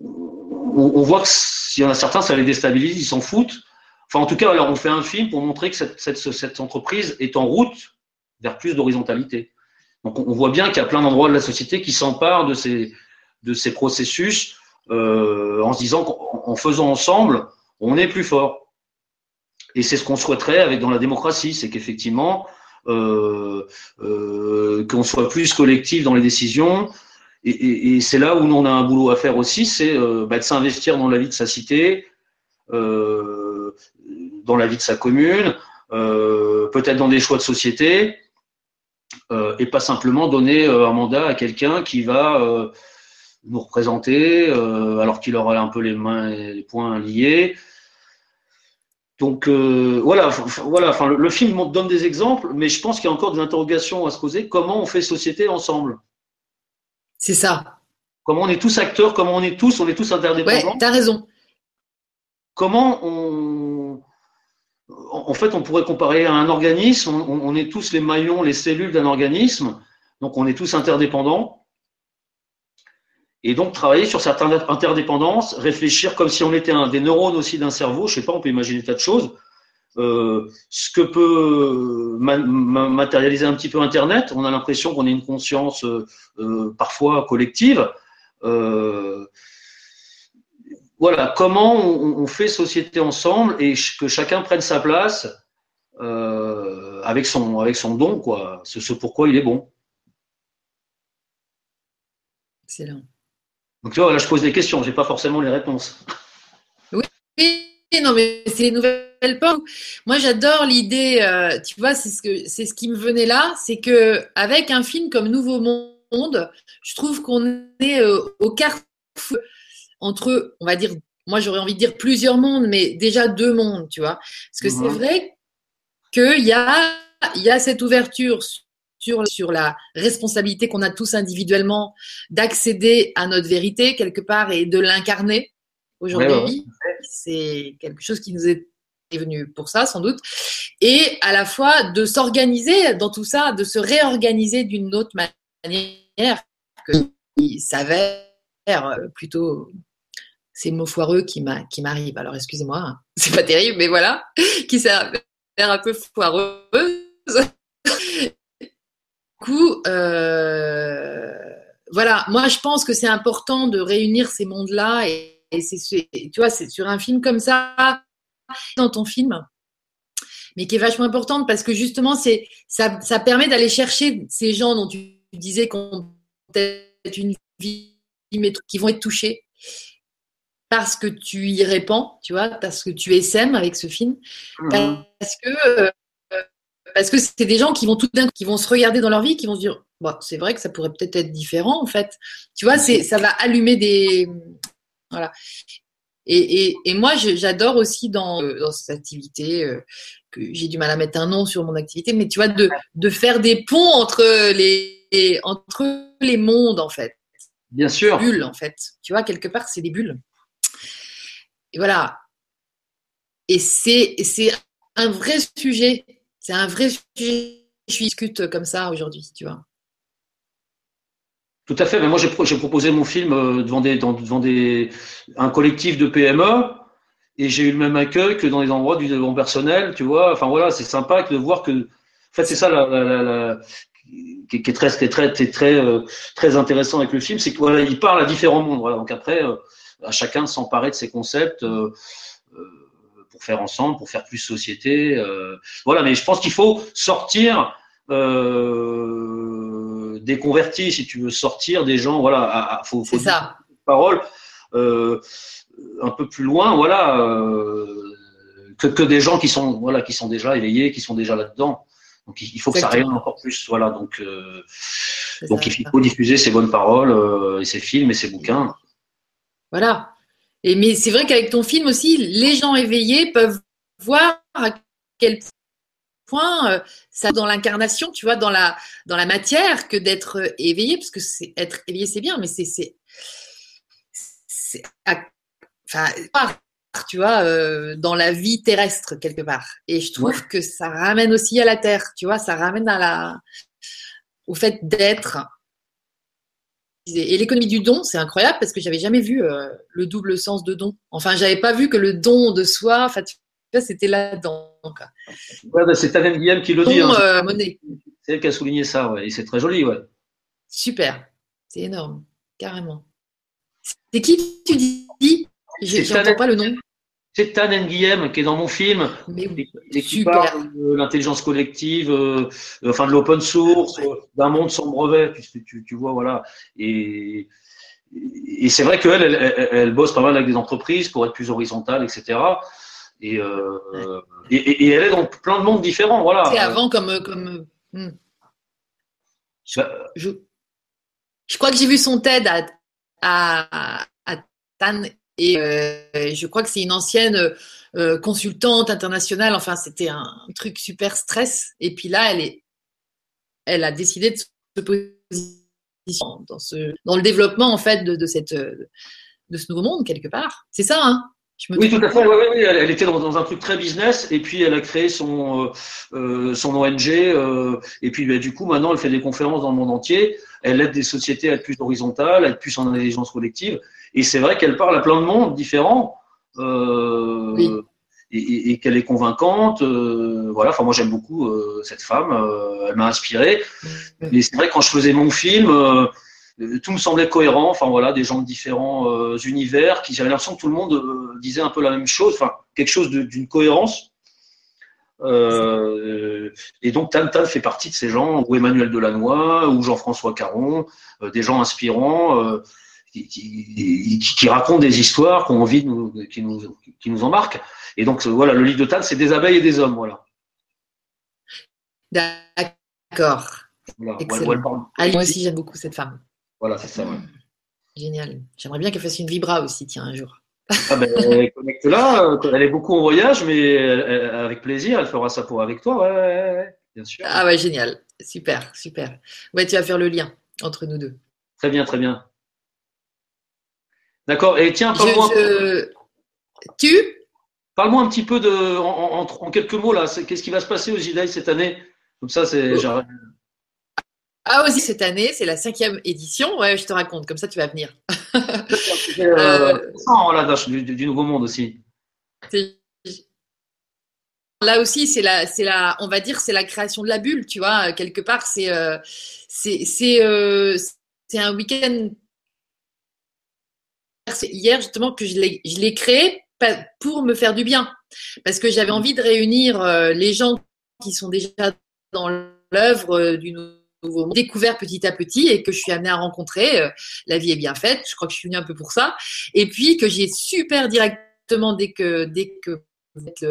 on, voit que s'il y en a certains, ça les déstabilise, ils s'en foutent. Enfin, en tout cas, alors on fait un film pour montrer que cette, cette, cette entreprise est en route vers plus d'horizontalité. Donc, on voit bien qu'il y a plein d'endroits de la société qui s'emparent de ces, de ces processus euh, en se disant qu'en faisant ensemble, on est plus fort. Et c'est ce qu'on souhaiterait avec dans la démocratie, c'est qu'effectivement, qu'on soit plus collectif dans les décisions. Et, c'est là où on a un boulot à faire aussi, c'est bah, de s'investir dans la vie de sa cité, dans la vie de sa commune, peut-être dans des choix de société, et pas simplement donner un mandat à quelqu'un qui va nous représenter, euh, alors qu'il aurait un peu les mains et les poings liés. Donc euh, voilà, voilà. Enfin, le, film donne des exemples, mais je pense qu'il y a encore des interrogations à se poser. Comment on fait société ensemble? C'est ça. Comment on est tous acteurs, comment on est tous, on est tous interdépendants? Ouais, t'as raison. Comment on, en fait, on pourrait comparer à un organisme. on est tous les maillons, les cellules d'un organisme. Donc, on est tous interdépendants. Et donc, travailler sur certaines interdépendances, réfléchir comme si on était un, des neurones aussi d'un cerveau, je sais pas, on peut imaginer tas de choses. Euh, ce que peut matérialiser un petit peu Internet, on a l'impression qu'on a une conscience euh, euh, parfois collective. voilà, comment on, fait société ensemble et que chacun prenne sa place avec, son, avec son don, quoi, ce pourquoi il est bon. Excellent. Donc tu vois, là je pose des questions, j'ai pas forcément les réponses. Oui, non, mais c'est les nouvelles portes. Moi j'adore l'idée, euh, tu vois, c'est ce, que, c'est ce qui me venait là, c'est que avec un film comme Nouveau Monde, je trouve qu'on est euh, au carrefour entre, on va dire, moi j'aurais envie de dire plusieurs mondes, mais déjà deux mondes, tu vois. Parce que c'est mhm. vrai qu'il y a, y a cette ouverture sur, sur la responsabilité qu'on a tous individuellement d'accéder à notre vérité quelque part et de l'incarner aujourd'hui. C'est quelque chose qui nous est venu pour ça, sans doute. Et à la fois de s'organiser dans tout ça, de se réorganiser d'une autre manière que s'avère euh, plutôt ces mots foireux qui m'arrivent. Alors excusez-moi, c'est pas terrible, mais voilà, qui s'avère un peu foireuse coup, euh, voilà, moi je pense que c'est important de réunir ces mondes-là et, c'est, tu vois, c'est sur un film comme ça, dans ton film, mais qui est vachement importante parce que justement, c'est ça, ça permet d'aller chercher ces gens dont tu disais qu'on peut-être une vie, mais qui vont être touchés parce que tu y répands, tu vois, parce que tu essaimes avec ce film, mmh. parce que euh, parce que c'est des gens qui vont tout d'un qui vont se regarder dans leur vie, qui vont se dire, bon, c'est vrai que ça pourrait peut-être être différent en fait. Tu vois, c'est ça va allumer des voilà. Et, et, moi, j'adore aussi dans, euh, dans, cette activité euh, que j'ai du mal à mettre un nom sur mon activité, mais tu vois, de, de faire des ponts entre les entre les mondes en fait. Bien sûr. bulles en fait. Tu vois, quelque part, c'est des bulles. Et voilà. Et c'est c'est un vrai sujet c'est un vrai sujet. Je discute comme ça aujourd'hui, tu vois. Tout à fait. Mais moi, j'ai proposé mon film euh, devant, des, devant des, un collectif de PME et j'ai eu le même accueil que dans les endroits du développement personnel, tu vois. Enfin voilà, c'est sympa de voir que. En fait, c'est ça la, qui, est très, très, très, très, euh, très intéressant avec le film, c'est qu'il parle à différents mondes. Donc après, euh, à chacun de s'emparer de ses concepts pour faire ensemble, pour faire plus société. Euh, voilà, mais je pense qu'il faut sortir euh, des convertis, si tu veux sortir des gens. Voilà, faut, faut ça. Parole euh, un peu plus loin, voilà, que, que des gens qui sont voilà qui sont déjà éveillés, qui sont déjà là-dedans. Donc il faut que ça rayonne encore plus. Voilà, donc donc il faut diffuser ces bonnes paroles et ces films et ces bouquins. Voilà. Et, mais c'est vrai qu'avec ton film aussi, les gens éveillés peuvent voir à quel point euh, ça dans l'incarnation, tu vois, dans la dans la matière que d'être éveillé, parce que c'est être éveillé c'est bien, mais c'est c'est enfin tu vois, euh, dans la vie terrestre quelque part. Et je trouve que ça ramène aussi à la terre, tu vois, ça ramène à la au fait d'être et l'économie du don, c'est incroyable parce que j'avais jamais vu euh, le double sens de don. Enfin, j'avais pas vu que le don de soi, enfin, c'était là-dedans. Ouais, bah, c'est Thanem Guillaume qui le dit. Hein. Euh, c'est elle qui a souligné ça, ouais. et c'est très joli, ouais. Super, c'est énorme, carrément. C'est qui tu dis? J'entends pas le nom. C'est Tan Nguyen qui est dans mon film et, qui parle de l'intelligence collective, euh, enfin de l'open source, d'un monde sans brevet. Tu, tu, vois, voilà. Et, et c'est vrai qu'elle, elle, elle, bosse pas mal avec des entreprises pour être plus horizontale, etc. Et, euh, et, et, elle est dans plein de mondes différents, voilà. C'est avant comme comme. Hmm. Bah, je, je, crois que j'ai vu son TED à, à, à Tan et euh, je crois que c'est une ancienne euh, consultante internationale. Enfin, c'était un, truc super stress. Et puis là, elle, est, elle a décidé de se positionner dans, ce, dans le développement en fait de, de, cette, de ce nouveau monde quelque part. C'est ça, hein? Oui, tout à fait. Oui, oui, Elle, était dans, un truc très business et puis elle a créé son euh, euh son ONG euh, et puis bah, du coup maintenant elle fait des conférences dans le monde entier. Elle aide des sociétés à être plus horizontales, à être plus en intelligence collective. Et c'est vrai qu'elle parle à plein de monde différents euh, oui. et, et, qu'elle est convaincante. Voilà. Enfin moi j'aime beaucoup cette femme. elle m'a inspiré. Et c'est vrai quand je faisais mon film tout me semblait cohérent. Enfin voilà, des gens de différents euh, univers, qui j'avais l'impression que tout le monde euh, disait un peu la même chose, enfin quelque chose d'une cohérence. et donc Tan Tan fait partie de ces gens, ou Emmanuel Delannoy, ou Jean-François Caron, des gens inspirants. Qui, qui, qui, racontent des histoires qu'on envie de nous, qui nous, qui nous. Et donc voilà, le livre de Tan, c'est des abeilles et des hommes, voilà. D'accord. Voilà. moi aussi, j'aime beaucoup cette femme. Voilà, c'est ça. Génial. J'aimerais bien qu'elle fasse une vibra aussi, tiens, un jour. Ah ben, connecte-la. Euh, elle est beaucoup en voyage, mais avec plaisir, elle fera ça pour avec toi, ouais, bien sûr. Ah ouais, génial. Super, super. Ouais, tu vas faire le lien entre nous deux. Très bien, très bien. D'accord. Et tiens, parle-moi. Tu? Parle-moi un petit peu de, en, quelques mots là. Qu'est-ce qui va se passer au JDI cette année? Comme ça, c'est. Oh. Ah aussi cette année, c'est la cinquième édition. Ouais, je te raconte, comme ça tu vas venir. euh, là, du, du, Nouveau Monde aussi. Là aussi, c'est la, c'est la, on va dire, c'est la création de la bulle, tu vois. Quelque part, c'est, euh, c'est, c'est, euh, c'est un week-end. Hier justement que je l'ai, je l'ai créé pour me faire du bien, parce que j'avais envie de réunir les gens qui sont déjà dans l'œuvre du Nouveau découvert petit à petit et que je suis amenée à rencontrer. Euh, la vie est bien faite, je crois que je suis venue un peu pour ça. Et puis que j'ai super directement dès que dès que vous faites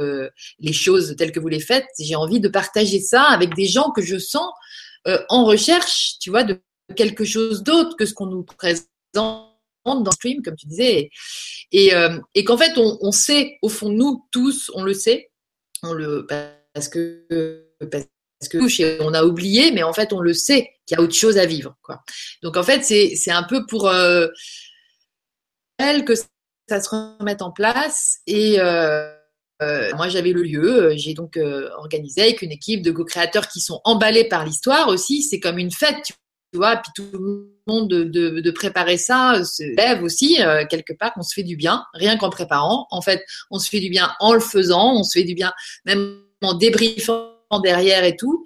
euh, les choses telles que vous les faites, j'ai envie de partager ça avec des gens que je sens euh, en recherche, tu vois, de quelque chose d'autre que ce qu'on nous présente dans le stream, comme tu disais, et, et qu'en fait on, on, sait au fond nous tous, on le sait, on le parce que parce que on a oublié, mais en fait, on le sait qu'il y a autre chose à vivre. Donc, en fait, c'est un peu pour euh, elle que ça se remette en place. Et euh, euh, moi, j'avais le lieu. J'ai donc organisé avec une équipe de co-créateurs qui sont emballés par l'histoire aussi. C'est comme une fête, tu vois. Puis tout le monde de, de, de préparer ça se lève aussi. quelque part, on se fait du bien, rien qu'en préparant. En fait, on se fait du bien en le faisant. On se fait du bien même en débriefant derrière et tout.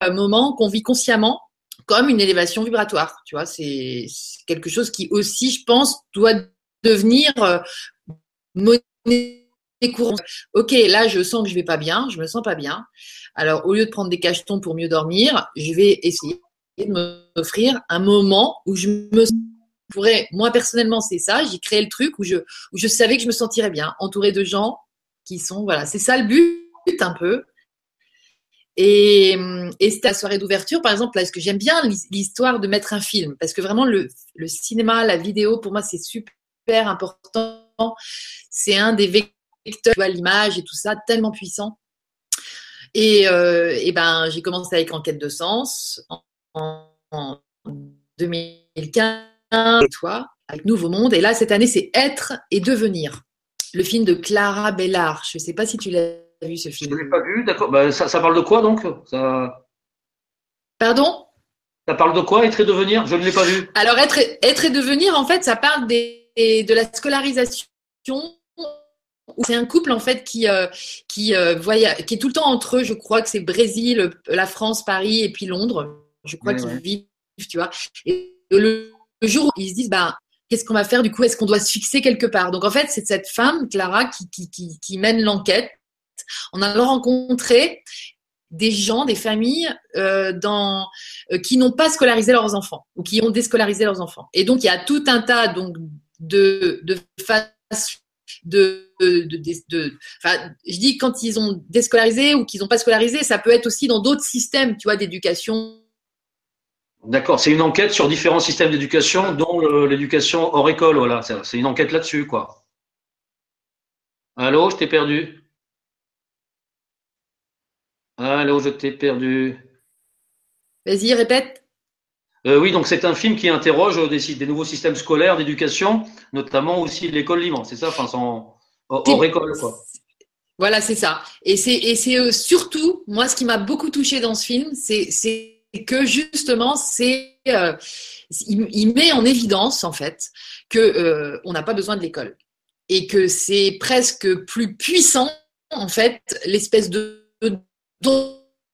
Un moment qu'on vit consciemment comme une élévation vibratoire. Tu vois, c'est quelque chose qui aussi, je pense, doit devenir euh, monnaie courante. Ok, là, je sens que je vais pas bien, je me sens pas bien. Alors, au lieu de prendre des cachetons pour mieux dormir, je vais essayer de m'offrir un moment où je me pourrais, moi personnellement, c'est ça. J'ai créé le truc où je, où je savais que je me sentirais bien, entouré de gens qui sont, voilà, c'est ça le but un peu. Et, et c'était la soirée d'ouverture, par exemple, parce que j'aime bien l'histoire de mettre un film, parce que vraiment le, cinéma, la vidéo, pour moi, c'est super important. C'est un des vecteurs, l'image et tout ça, tellement puissant. Et, euh, et ben, j'ai commencé avec Enquête de sens en, en 2015, toi, avec Nouveau Monde. Et là, cette année, c'est Être et Devenir, le film de Clara Bellard. Je ne sais pas si tu l'as vu ce film Je ne l'ai pas vu, d'accord. Bah, ça, ça, parle de quoi donc? Ça... Pardon? Ça parle de quoi, être et devenir? Je ne l'ai pas vu. Alors, être et, être et devenir, en fait, ça parle des, de la scolarisation. C'est un couple en fait qui euh, qui euh, voyage, qui est tout le temps entre eux. Je crois que c'est Brésil, la France, Paris et puis Londres. Je crois qu'ils vivent, tu vois. Et le, jour où ils se disent, bah qu'est-ce qu'on va faire? Du coup Est-ce qu'on doit se fixer quelque part? Donc en fait, c'est cette femme, Clara, qui, qui, qui, qui mène l'enquête. On a rencontré des gens, des familles euh, euh, qui n'ont pas scolarisé leurs enfants ou qui ont déscolarisé leurs enfants. Et donc il y a tout un tas de de de, je dis quand ils ont déscolarisé ou qu'ils n'ont pas scolarisé, ça peut être aussi dans d'autres systèmes, tu vois, d'éducation. D'accord, c'est une enquête sur différents systèmes d'éducation, dont l'éducation hors école, voilà. C'est une enquête là-dessus, quoi. Allô, je t'ai perdu. Allô, je t'ai perdu. Vas-y, répète. Euh, oui, donc c'est un film qui interroge des, des nouveaux systèmes scolaires d'éducation, notamment aussi l'école libre, c'est ça, enfin, hors école, quoi. Voilà, c'est ça. Et c'est euh, surtout, moi, ce qui m'a beaucoup touché dans ce film, c'est que justement, c'est euh, il, met en évidence en fait que on n'a pas besoin de l'école et que c'est presque plus puissant en fait l'espèce de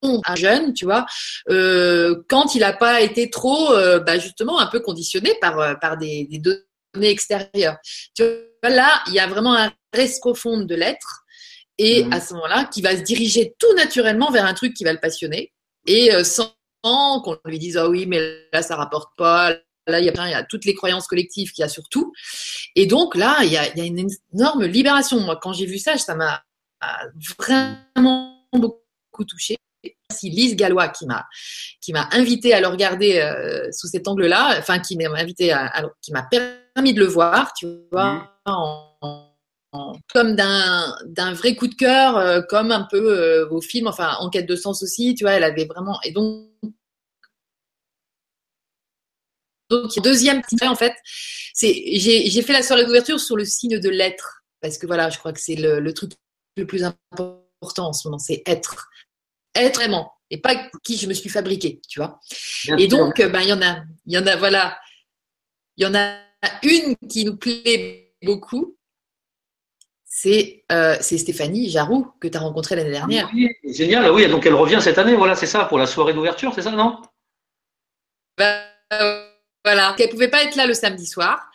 un jeune, tu vois, euh, quand il n'a pas été trop, euh, bah, justement, un peu conditionné par, euh, par des, des, données extérieures. Tu vois, là, il y a vraiment un reste profond de l'être, et mmh. à ce moment-là, qui va se diriger tout naturellement vers un truc qui va le passionner, et sans qu'on lui dise ah oui, mais là, ça rapporte pas. Là, il y, a, il y a toutes les croyances collectives qu'il y a sur tout. Et donc là, il y a, il y a une énorme libération. Moi, quand j'ai vu ça, ça m'a vraiment beaucoup touché. Merci Lise Gallois qui m'a qui m'a invité à le regarder euh, sous cet angle-là, enfin qui m'a invité à, qui m'a permis de le voir, tu vois, comme d'un d'un vrai coup de cœur, euh, comme un peu euh, au film, enfin Enquête de sens aussi, tu vois, elle avait vraiment et donc donc deuxième petit en fait, c'est j'ai fait la soirée d'ouverture sur le signe de l'être parce que voilà, je crois que c'est le, le truc le plus important en ce moment, c'est être être vraiment. Et pas qui je me suis fabriqué, tu vois. et donc, ben, il y en a, il y en a, voilà, il y en a une qui nous plaît beaucoup. C'est euh, Stéphanie Jaroux que tu as rencontrée l'année dernière. Oui, génial, oui, donc elle revient cette année, voilà, c'est ça, pour la soirée d'ouverture, c'est ça, non? Ben, Voilà, qu'elle pouvait pas être là le samedi soir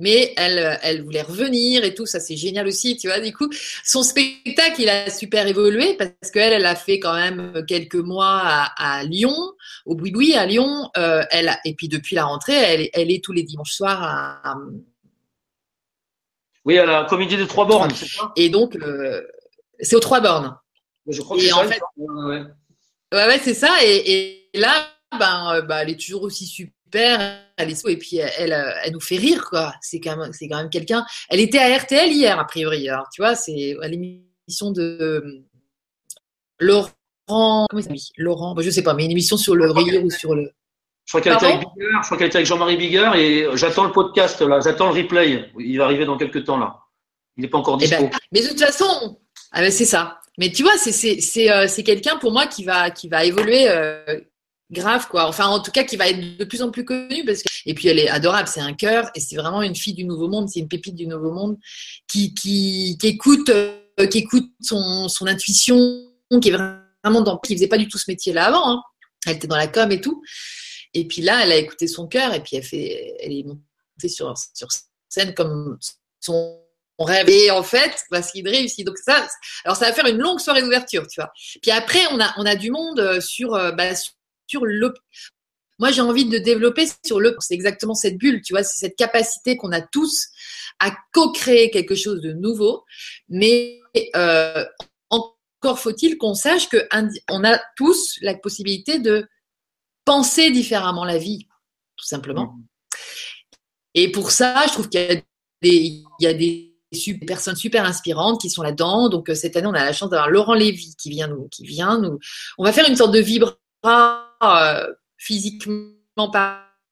mais elle, elle voulait revenir et tout, ça c'est génial aussi, tu vois. Du coup, son spectacle, il a super évolué parce qu'elle, elle a fait quand même quelques mois à, Lyon, au Boui-Boui à Lyon. Euh, elle et puis depuis la rentrée, elle, elle est tous les dimanches soirs à, oui, à la comédie de Trois Bornes, Et donc, euh, c'est aux Trois Bornes. Je crois que c'est ça. Fait, ouais, ouais, c'est ça. Et, et là, ben, euh, bah, elle est toujours aussi super elle est et puis elle, elle, nous fait rire quoi. C'est quand même, c'est quand même quelqu'un. Elle était à RTL hier a priori. Alors, tu vois, c'est à l'émission de euh, Laurent. Comment il s'appelle? Laurent. je sais pas, mais une émission sur le rire ou sur le. Je crois qu'elle était avec Bigger, je crois qu'elle était avec Jean-Marie Bigger et j'attends le podcast là, j'attends le replay. Il va arriver dans quelques temps là. Il n'est pas encore eh ben, dispo. mais de toute façon, ah ben, c'est ça. Mais tu vois, c'est c'est c'est euh, quelqu'un pour moi qui va qui va évoluer. Euh, grave quoi. Enfin en tout cas qui va être de plus en plus connue parce que et puis elle est adorable, c'est un cœur et c'est vraiment une fille du nouveau monde, c'est une pépite du nouveau monde qui qui, écoute euh, qui écoute son, son intuition, qui est vraiment dans qui faisait pas du tout ce métier là avant. Hein. Elle était dans la com et tout. Et puis là, elle a écouté son cœur et puis elle fait elle est montée sur sur scène comme son rêve. Et en fait, parce qu'il réussit. Donc ça, alors ça va faire une longue soirée d'ouverture, tu vois. Puis après, on a on a du monde euh, sur, euh, bah, sur sur Moi, j'ai envie de développer sur le. C'est exactement cette bulle, tu vois, c'est cette capacité qu'on a tous à co-créer quelque chose de nouveau. Mais euh, encore faut-il qu'on sache que on a tous la possibilité de penser différemment la vie, tout simplement. Mmh. Et pour ça, je trouve qu'il y a des, il y a des personnes super inspirantes qui sont là-dedans. Donc euh, cette année, on a la chance d'avoir Laurent Lévy qui vient nous, qui vient nous. On va faire une sorte de vibre euh, physiquement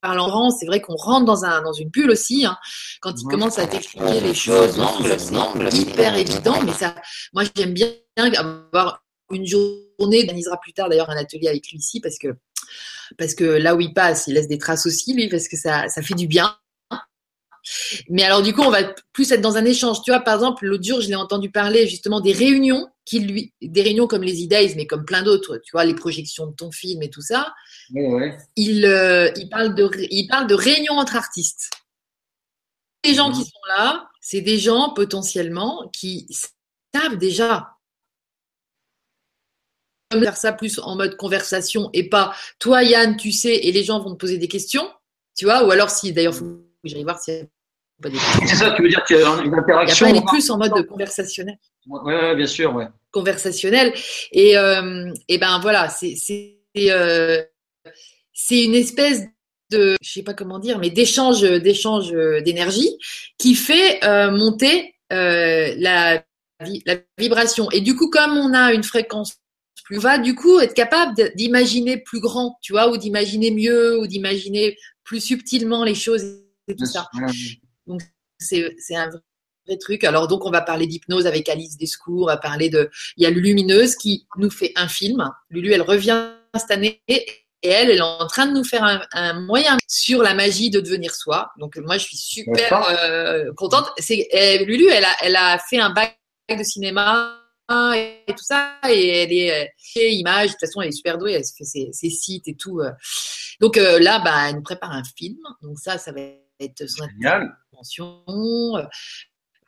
parlant, c'est vrai qu'on rentre dans, un, dans une bulle aussi. Hein, quand il commence à t'expliquer les choses, c'est hyper évident. Mais ça, moi, j'aime bien avoir une journée. On organisera plus tard d'ailleurs un atelier avec lui ici parce que parce que là où il passe, il laisse des traces aussi lui parce que ça, ça fait du bien. Mais alors du coup, on va plus être dans un échange. Tu vois, par exemple, l'autre jour, je l'ai entendu parler justement des réunions qui lui, des réunions comme les e mais comme plein d'autres. Tu vois, les projections de ton film et tout ça. Il, euh, il parle de, il parle de réunions entre artistes. les gens qui sont là, c'est des gens potentiellement qui savent déjà faire ça plus en mode conversation et pas toi Yann tu sais et les gens vont te poser des questions tu vois ou alors si d'ailleurs faut que j'aille voir si pas des questions. c'est ça tu veux dire qu'il y a une interaction il y a pas, plus en mode conversationnel. Oui ouais, bien sûr ouais. Conversationnel. Et euh, et ben voilà c'est euh, c'est une espèce de je sais pas comment dire mais d'échange d'échange d'énergie qui fait euh, monter euh, la la vibration. Et du coup comme on a une fréquence plus va du coup être capable d'imaginer plus grand, tu vois, ou d'imaginer mieux, ou d'imaginer plus subtilement les choses et tout ça. Donc c'est un vrai truc. Alors donc on va parler d'hypnose avec Alice Descours, on va parler de, il y a Lumineuse qui nous fait un film. Lulu, elle revient cette année et elle, elle est en train de nous faire un, moyen sur la magie de devenir soi. Donc moi, je suis super euh, contente. C'est Lulu, elle a, elle a fait un bac de cinéma et tout ça. Et elle est fait image, de toute façon, elle est super douée, elle fait ses, sites et tout. Euh. Donc euh, là, bah, elle nous prépare un film. Donc ça, ça va être son intervention.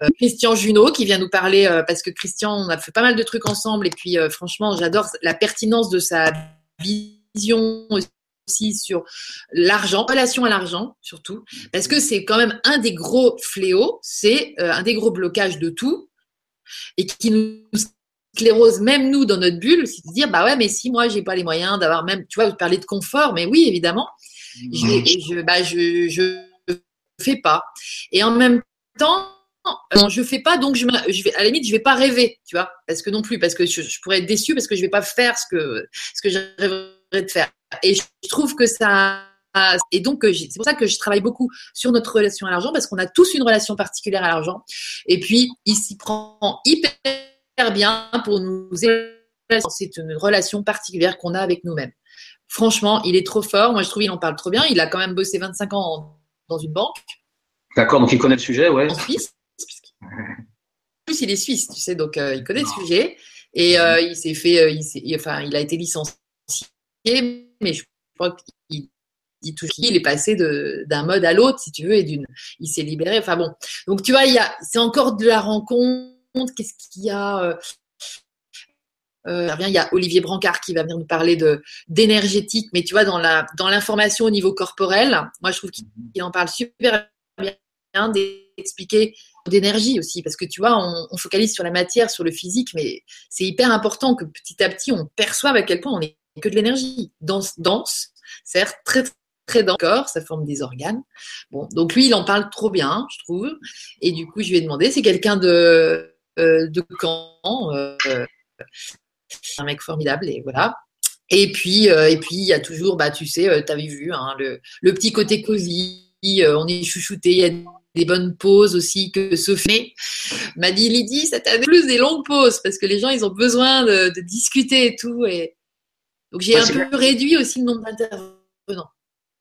Euh, Christian Junot qui vient nous parler parce que Christian, on a fait pas mal de trucs ensemble et puis franchement, j'adore la pertinence de sa vision aussi sur l'argent, relation à l'argent surtout, parce que c'est quand même un des gros fléaux, c'est un des gros blocages de tout, et qui nous sclérose même nous dans notre bulle, c'est de dire bah ouais mais si moi j'ai pas les moyens d'avoir même tu vois vous parlez de confort mais oui évidemment. Je je bah je je fais pas et en même temps euh, je fais pas donc je, je vais à la limite je vais pas rêver tu vois parce que non plus parce que je, pourrais être déçue parce que je vais pas faire ce que ce que j'arriverais de faire et je trouve que ça et donc, euh, c'est pour ça que je travaille beaucoup sur notre relation à l'argent, parce qu'on a tous une relation particulière à l'argent. Et puis, il s'y prend hyper bien pour nous. C'est une relation particulière qu'on a avec nous-mêmes. Franchement, il est trop fort. Moi, je trouve qu'il en parle trop bien. Il a quand même bossé 25 ans dans une banque. D'accord, donc il connaît le sujet, ouais. En Suisse. En plus, il est suisse, tu sais, donc euh, il connaît le sujet. Et euh, il s'est fait, il, enfin, il a été licencié, mais je crois qu'il il, il est passé d'un mode à l'autre, si tu veux, et d'une, il s'est libéré. Enfin bon, donc tu vois, il y a, c'est encore de la rencontre. Qu'est-ce qu'il y a euh, euh il y a Olivier Brancard qui va venir nous parler de d'énergétique, mais tu vois dans la dans l'information au niveau corporel, moi je trouve qu'il en parle super bien d'expliquer d'énergie aussi, parce que tu vois, on, on, focalise sur la matière, sur le physique, mais c'est hyper important que petit à petit on perçoive à quel point on est que de l'énergie, dense, dense, certes très très dans le corps, ça forme des organes. Bon, donc lui, il en parle trop bien, je trouve. Et du coup, je lui ai demandé, c'est quelqu'un de, euh, de Caen, euh, un mec formidable, et voilà. Et puis, euh, et puis, il y a toujours, bah, tu sais, tu avais vu, hein, le, le, petit côté cosy, on est chouchouté, il y a des bonnes pauses aussi que Sophie m'a dit Lydie, ça t'a plus des longues pauses parce que les gens ils ont besoin de, de discuter et tout et donc j'ai un peu réduit aussi le nombre d'intervenants.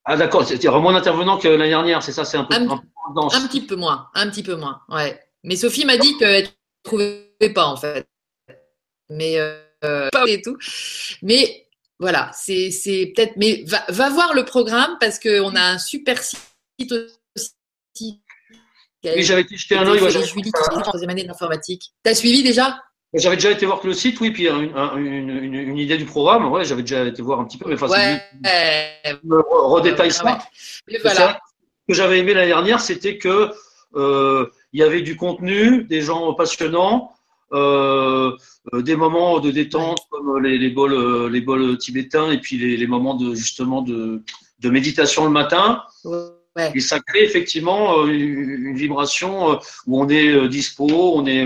Ah d'accord, c'était moins d'intervenants que l'année dernière, c'est ça, c'est un peu un, un, petit peu moins, un petit peu moins, ouais. Mais Sophie m'a dit qu'elle ne trouvait pas en fait. Mais euh, pas et tout. Mais voilà, c'est peut-être. Mais va, va, voir le programme parce qu'on a un super site aussi. Oui, j'avais jeté un œil. Julie troisième année d'informatique. T'as suivi déjà? J'avais déjà été voir le site, oui, puis une, une, une, idée du programme, ouais, j'avais déjà été voir un petit peu, mais enfin, ouais, redétaille ça. Voilà. Ce que j'avais aimé l'année dernière, c'était que euh, il y avait du contenu, des gens passionnants, euh, euh des moments de détente comme les, les bols, euh, les bols tibétains, et puis les, les moments de justement de, de méditation le matin. Ouais. Et ça crée effectivement une vibration où on est dispo, on est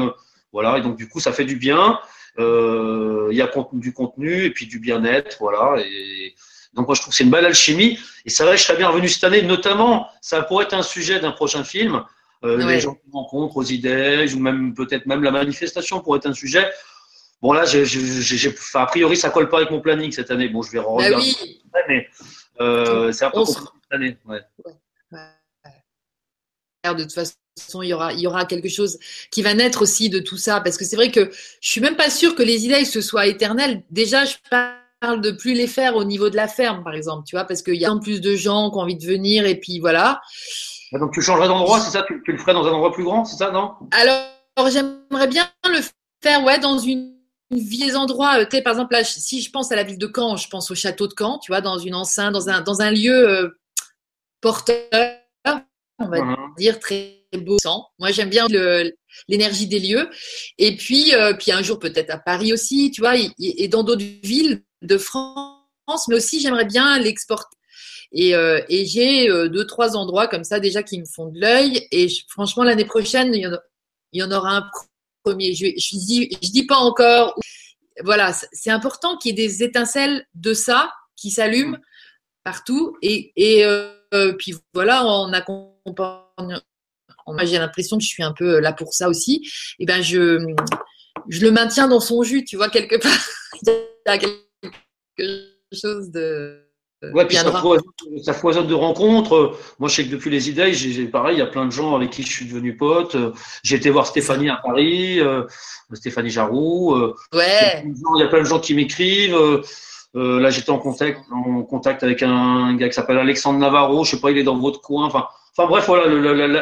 voilà, et donc du coup, ça fait du bien. Euh, il y a du contenu et puis du bien-être, voilà. Et donc moi, je trouve que c'est une belle alchimie. Et c'est vrai, je serais bien revenu cette année, notamment, ça pourrait être un sujet d'un prochain film. Euh, Les gens qu'on rencontre aux idées, ou même peut-être même la manifestation pourrait être un sujet. Bon là, j'ai, enfin, a priori, ça colle pas avec mon planning cette année. Bon, je vais bah regarder. oui. Mais euh, c'est un peu compliqué cette année. Ouais. De toute façon, il y aura, il y aura quelque chose qui va naître aussi de tout ça. Parce que c'est vrai que je suis même pas sûre que les idées se soient éternelles. Déjà, je parle de plus les faire au niveau de la ferme, par exemple, tu vois, parce qu'il y a plus de gens qui ont envie de venir et puis voilà. Ah, donc tu changerais d'endroit, c'est ça? Tu, le ferais dans un endroit plus grand, c'est ça, non? Alors, j'aimerais bien le faire ouais, dans une, vieux endroit. Euh, tu sais, par exemple, là, si je pense à la ville de Caen, je pense au château de Caen, tu vois, dans une enceinte, dans un, dans un lieu euh, porteur, on va dire, très beau. Moi, j'aime bien l'énergie des lieux. Et puis, euh, puis un jour, peut-être à Paris aussi, tu vois, et, dans d'autres villes de France, mais aussi, j'aimerais bien l'exporter. Et, euh, et j'ai deux, trois endroits comme ça déjà qui me font de l'œil. Et franchement, l'année prochaine, il y, en il y en aura un Je, dis, pas encore. Voilà, c'est important qu'il y ait des étincelles de ça qui s'allument partout. Et, et puis voilà, on accompagne moi j'ai l'impression que je suis un peu euh, là pour ça aussi, et eh ben je le maintiens dans son jus, tu vois, quelque part. Il y a quelque chose de. Ouais, puis ça foisonne, de rencontres. Moi, je sais que depuis les idées, j'ai pareil, il y a plein de gens avec qui je suis devenu pote. J'ai été voir Stéphanie à Paris, euh, Stéphanie Jarou. Euh, ouais. Il y a plein de gens qui m'écrivent. là, j'étais en contact, en contact avec un gars qui s'appelle Alexandre Navarro. Je sais pas, il est dans votre coin. Enfin, Enfin bref, voilà,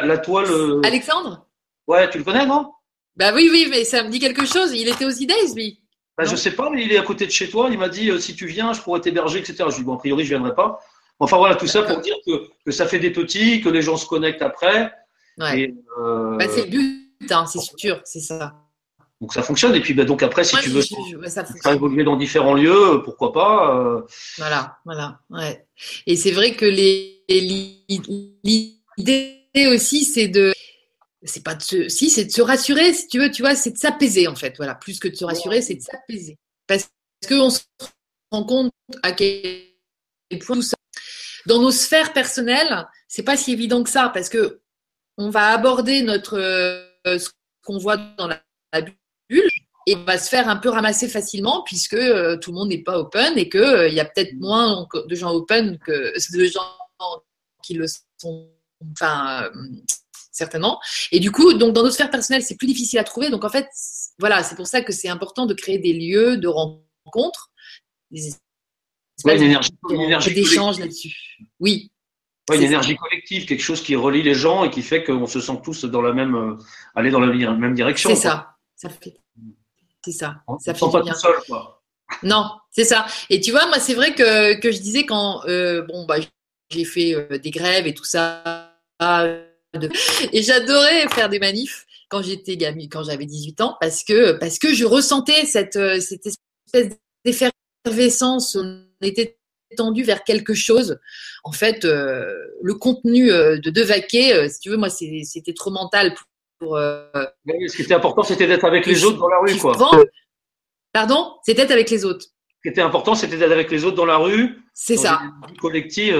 la, toile. Euh, Alexandre? Ouais, tu le connais, non? Bah oui, oui, mais ça me dit quelque chose. Il était aux idées, lui. Bah, je sais pas, mais il est à côté de chez toi. Il m'a dit euh, si tu viens, je pourrais t'héberger, etc. Je lui ai dit bon, a priori, je viendrai pas. Enfin voilà, tout ça pour dire que, ça fait des petits, que les gens se connectent après. Ouais. Euh, bah, c'est le but, hein, c'est sûr, c'est ça. Donc ça fonctionne. Et puis bah, donc après, si tu veux ça évoluer dans différents lieux, pourquoi pas. Voilà, voilà. Ouais. Et c'est vrai que les, les L'idée aussi, c'est de c'est pas de se, si c'est de se rassurer si tu veux tu vois c'est de s'apaiser en fait. Voilà. Plus que de se rassurer c'est de s'apaiser. Parce qu'on se rend compte à quel point tout ça dans nos sphères personnelles c'est pas si évident que ça. Parce que on va aborder notre euh, ce qu'on voit dans la, bulle et on va se faire un peu ramasser facilement puisque euh, tout le monde n'est pas open et que euh, il y a peut-être moins de gens open que de gens qui le sont enfin, certainement. Et du coup, donc dans nos sphères personnelles, c'est plus difficile à trouver. Donc en fait, voilà, c'est pour ça que c'est important de créer des lieux de rencontres, des énergie, d'échanges là-dessus. Oui. une énergie collective, quelque chose qui relie les gens et qui fait qu'on se sent tous dans la même, euh, aller dans la même direction. C'est ça. Ça fait. C'est ça. On ça fait pas tout seul, quoi. Non, c'est ça. Et tu vois, moi, c'est vrai que, que je disais quand, euh, bon, bah, j'ai fait des grèves et tout ça et j'adorais faire des manifs quand j'étais gamine, quand j'avais 18 ans, parce que, parce que je ressentais cette, euh, cette espèce d'effervescence. On était tendu vers quelque chose. En fait, euh, le contenu euh, de Devaquet, si tu veux, moi, c'était trop mental pour. ce qui était important, c'était d'être avec les autres dans la rue, quoi. Pardon C'était avec les autres. Ce qui était important, c'était d'être avec les autres dans la rue. C'est ça. Collectif.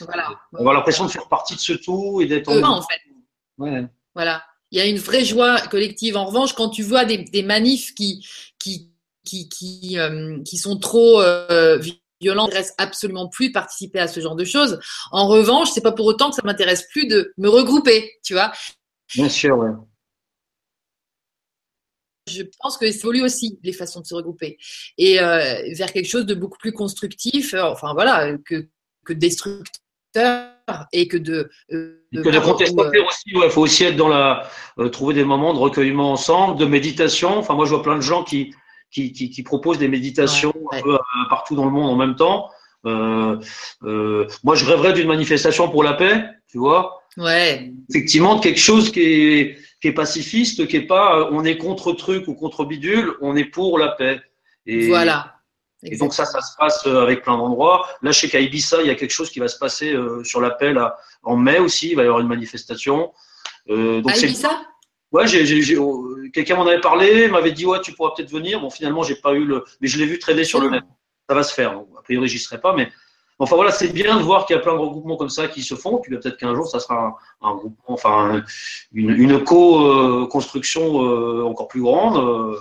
Voilà. On avoir l'impression de faire partie de ce tout et d'être en... en fait. Voilà. Il y a une vraie joie collective. En revanche, quand tu vois des, des manifs qui, qui, qui, qui, euh, qui sont trop euh, violents, ne reste absolument plus participer à ce genre de choses. En revanche, c'est pas pour autant que ça m'intéresse plus de me regrouper, tu vois. Bien sûr, ouais. Je pense que ça évolue aussi les façons de se regrouper et euh, vers quelque chose de beaucoup plus constructif. Enfin voilà, que, que destructeur et que de. Euh, que de contester euh, aussi, il faut aussi être dans la. Euh, trouver des moments de recueillement ensemble, de méditation. Enfin, moi, je vois plein de gens qui, qui, qui, proposent des méditations un peu partout dans le monde en même temps. moi, je rêverais d'une manifestation pour la paix, tu vois. Ouais. Effectivement, quelque chose qui est, qui est pacifiste, qui est pas on est contre truc ou contre bidule, on est pour la paix. Et, voilà. Et donc ça, ça se passe euh, avec plein d'endroits. Là, je sais qu'à Ibiza, il y a quelque chose qui va se passer euh, sur l'appel en mai aussi. Il va y avoir une manifestation. Euh, donc à Ibiza Ouais, oh, quelqu'un m'en avait parlé, m'avait dit ouais, tu pourras peut-être venir. Bon, finalement, j'ai pas eu le, mais je l'ai vu traîner sur le net. Ça va se faire. a priori, j'y serai pas, mais enfin voilà, c'est bien de voir qu'il y a plein de regroupements comme ça qui se font. Puis peut-être qu'un jour, ça sera un, groupement, enfin une, une co-construction encore plus grande,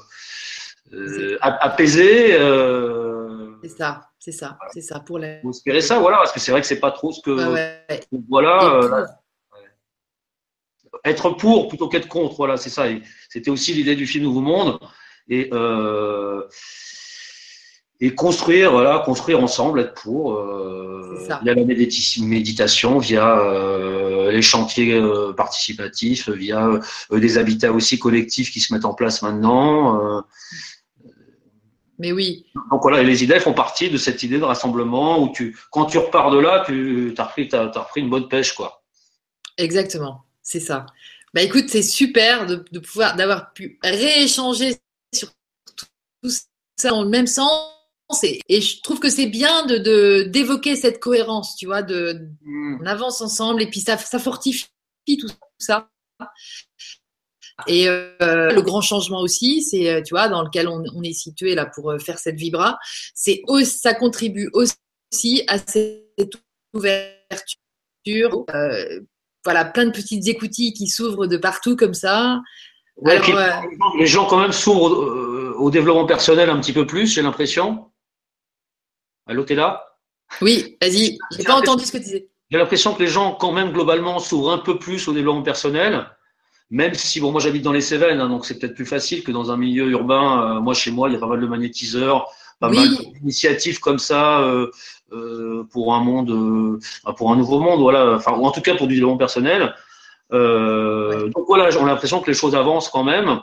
apaisée. C'est ça, c'est ça, c'est ça pour les. Vous espérez ça, voilà, parce que c'est vrai que c'est pas trop ce que. Voilà. Euh, être pour plutôt qu'être contre, voilà, c'est ça. C'était aussi l'idée du film Nouveau Monde. Et, euh, et construire, voilà, construire ensemble, être pour, euh, via la méditation, via euh, les chantiers euh, participatifs, via euh, des habitats aussi collectifs qui se mettent en place maintenant. Mais oui. Donc voilà, et les idées font partie de cette idée de rassemblement où tu, quand tu repars de là, tu as repris, as, repris une bonne pêche, quoi. Exactement, c'est ça. Bah écoute, c'est super de, de pouvoir, d'avoir pu rééchanger sur tout ça dans le même sens et, je trouve que c'est bien de d'évoquer cette cohérence, tu vois, de mm. on avance ensemble et puis ça, ça fortifie tout ça. Et euh, le grand changement aussi, c'est euh, tu vois dans lequel on, est situé là pour euh, faire cette vibra, c'est ça contribue aussi à cette ouverture. voilà, plein de petites écoutilles qui s'ouvrent de partout comme ça. les gens quand même s'ouvrent au développement personnel un petit peu plus, j'ai l'impression. Allô, t'es là? Oui, vas-y. J'ai pas entendu ce que tu disais. J'ai l'impression que les gens, quand même, globalement, s'ouvrent un peu plus au développement personnel. Même si, bon, moi j'habite dans les Cévennes, hein, donc c'est peut-être plus facile que dans un milieu urbain. Euh, moi, chez moi, il y a pas mal de magnétiseurs, pas mal d'initiatives comme ça euh, euh, pour un monde, pour un nouveau monde, voilà. Enfin, ou en tout cas pour du développement personnel. Donc voilà, on a l'impression que les choses avancent quand même.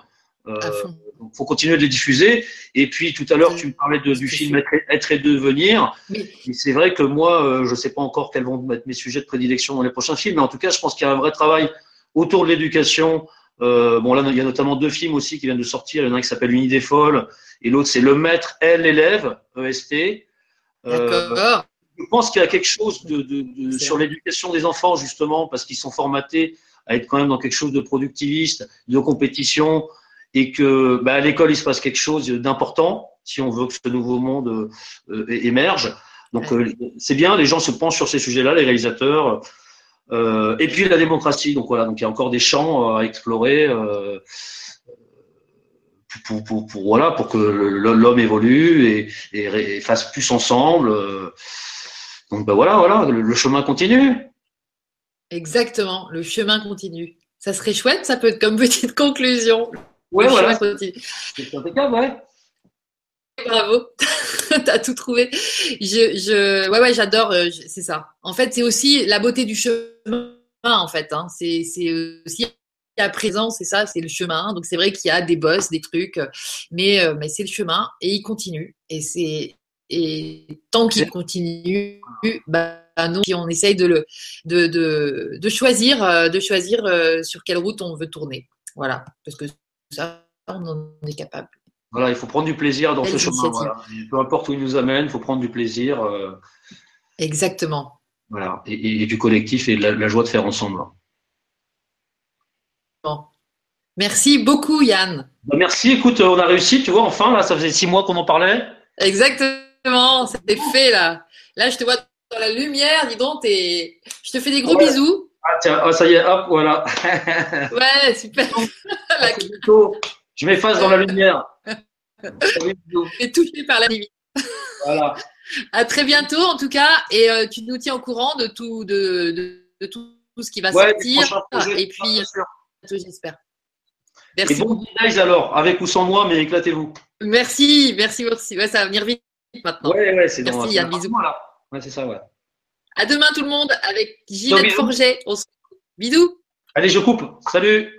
Il faut continuer de les diffuser. Et puis tout à l'heure, tu me parlais de, du film être, et devenir. Et c'est vrai que moi, je ne sais pas encore quels vont être mes sujets de prédilection dans les prochains films, mais en tout cas, je pense qu'il y a un vrai travail autour de l'éducation. Euh, bon, là, il y a notamment deux films aussi qui viennent de sortir. Il y en a un qui s'appelle Une idée folle et l'autre, c'est Le maître, elle, l'élève, EST. Euh, je pense qu'il y a quelque chose de, de, sur l'éducation des enfants, justement, parce qu'ils sont formatés à être quand même dans quelque chose de productiviste, de compétition, et que bah, à l'école il se passe quelque chose d'important si on veut que ce nouveau monde euh, émerge. Donc euh, c'est bien, les gens se penchent sur ces sujets-là, les réalisateurs. Euh, et puis la démocratie, donc voilà, donc il y a encore des champs à explorer pour, pour, pour, voilà, pour que l'homme évolue et, et, fasse plus ensemble. Donc ben voilà, voilà, le chemin continue. Exactement, le chemin continue. Ça serait chouette, ça peut être comme petite conclusion. Ouais, voilà. C'est impeccable, ouais. Bravo, t'as tout trouvé. Je, je, ouais, ouais, j'adore. Euh, c'est ça. En fait, c'est aussi la beauté du chemin. En fait, hein. c'est, c'est aussi à présent, c'est ça, c'est le chemin. Donc c'est vrai qu'il y a des bosses, des trucs, mais, euh, mais c'est le chemin et il continue. Et c'est et tant qu'il continue, bah, nous, on essaye de le de, de, de choisir, euh, de choisir sur quelle route on veut tourner. Voilà, parce que ça, on en est capable. Voilà, il faut prendre du plaisir dans ce chemin. Peu importe où il nous amène, il faut prendre du plaisir. Euh, Exactement. Voilà, et, du collectif et de la, joie de faire ensemble. Bon. Merci beaucoup, Yann. Bah, merci, écoute, on a réussi, tu vois, enfin, là, ça faisait six mois qu'on en parlait. Exactement, c'était fait, là. Là, je te vois dans la lumière, dis donc, et je te fais des gros bisous. Ah tiens, oh, ça y est, hop, voilà. ouais, super. Je m'efface dans la lumière. Et touché par la. Voilà. À très bientôt en tout cas, et euh, tu nous tiens au courant de tout, de, de, tout, ce qui va sortir. et puis, j'espère. Merci. Et bon alors, avec ou sans moi, mais éclatez-vous. Merci, merci, merci. Ouais, ça va venir vite maintenant. Ouais, ouais, c'est Merci, un bisou. Ouais, c'est ça, ouais. À demain tout le monde avec Gilles Forget. On se... Bisous. Allez, je coupe. Salut.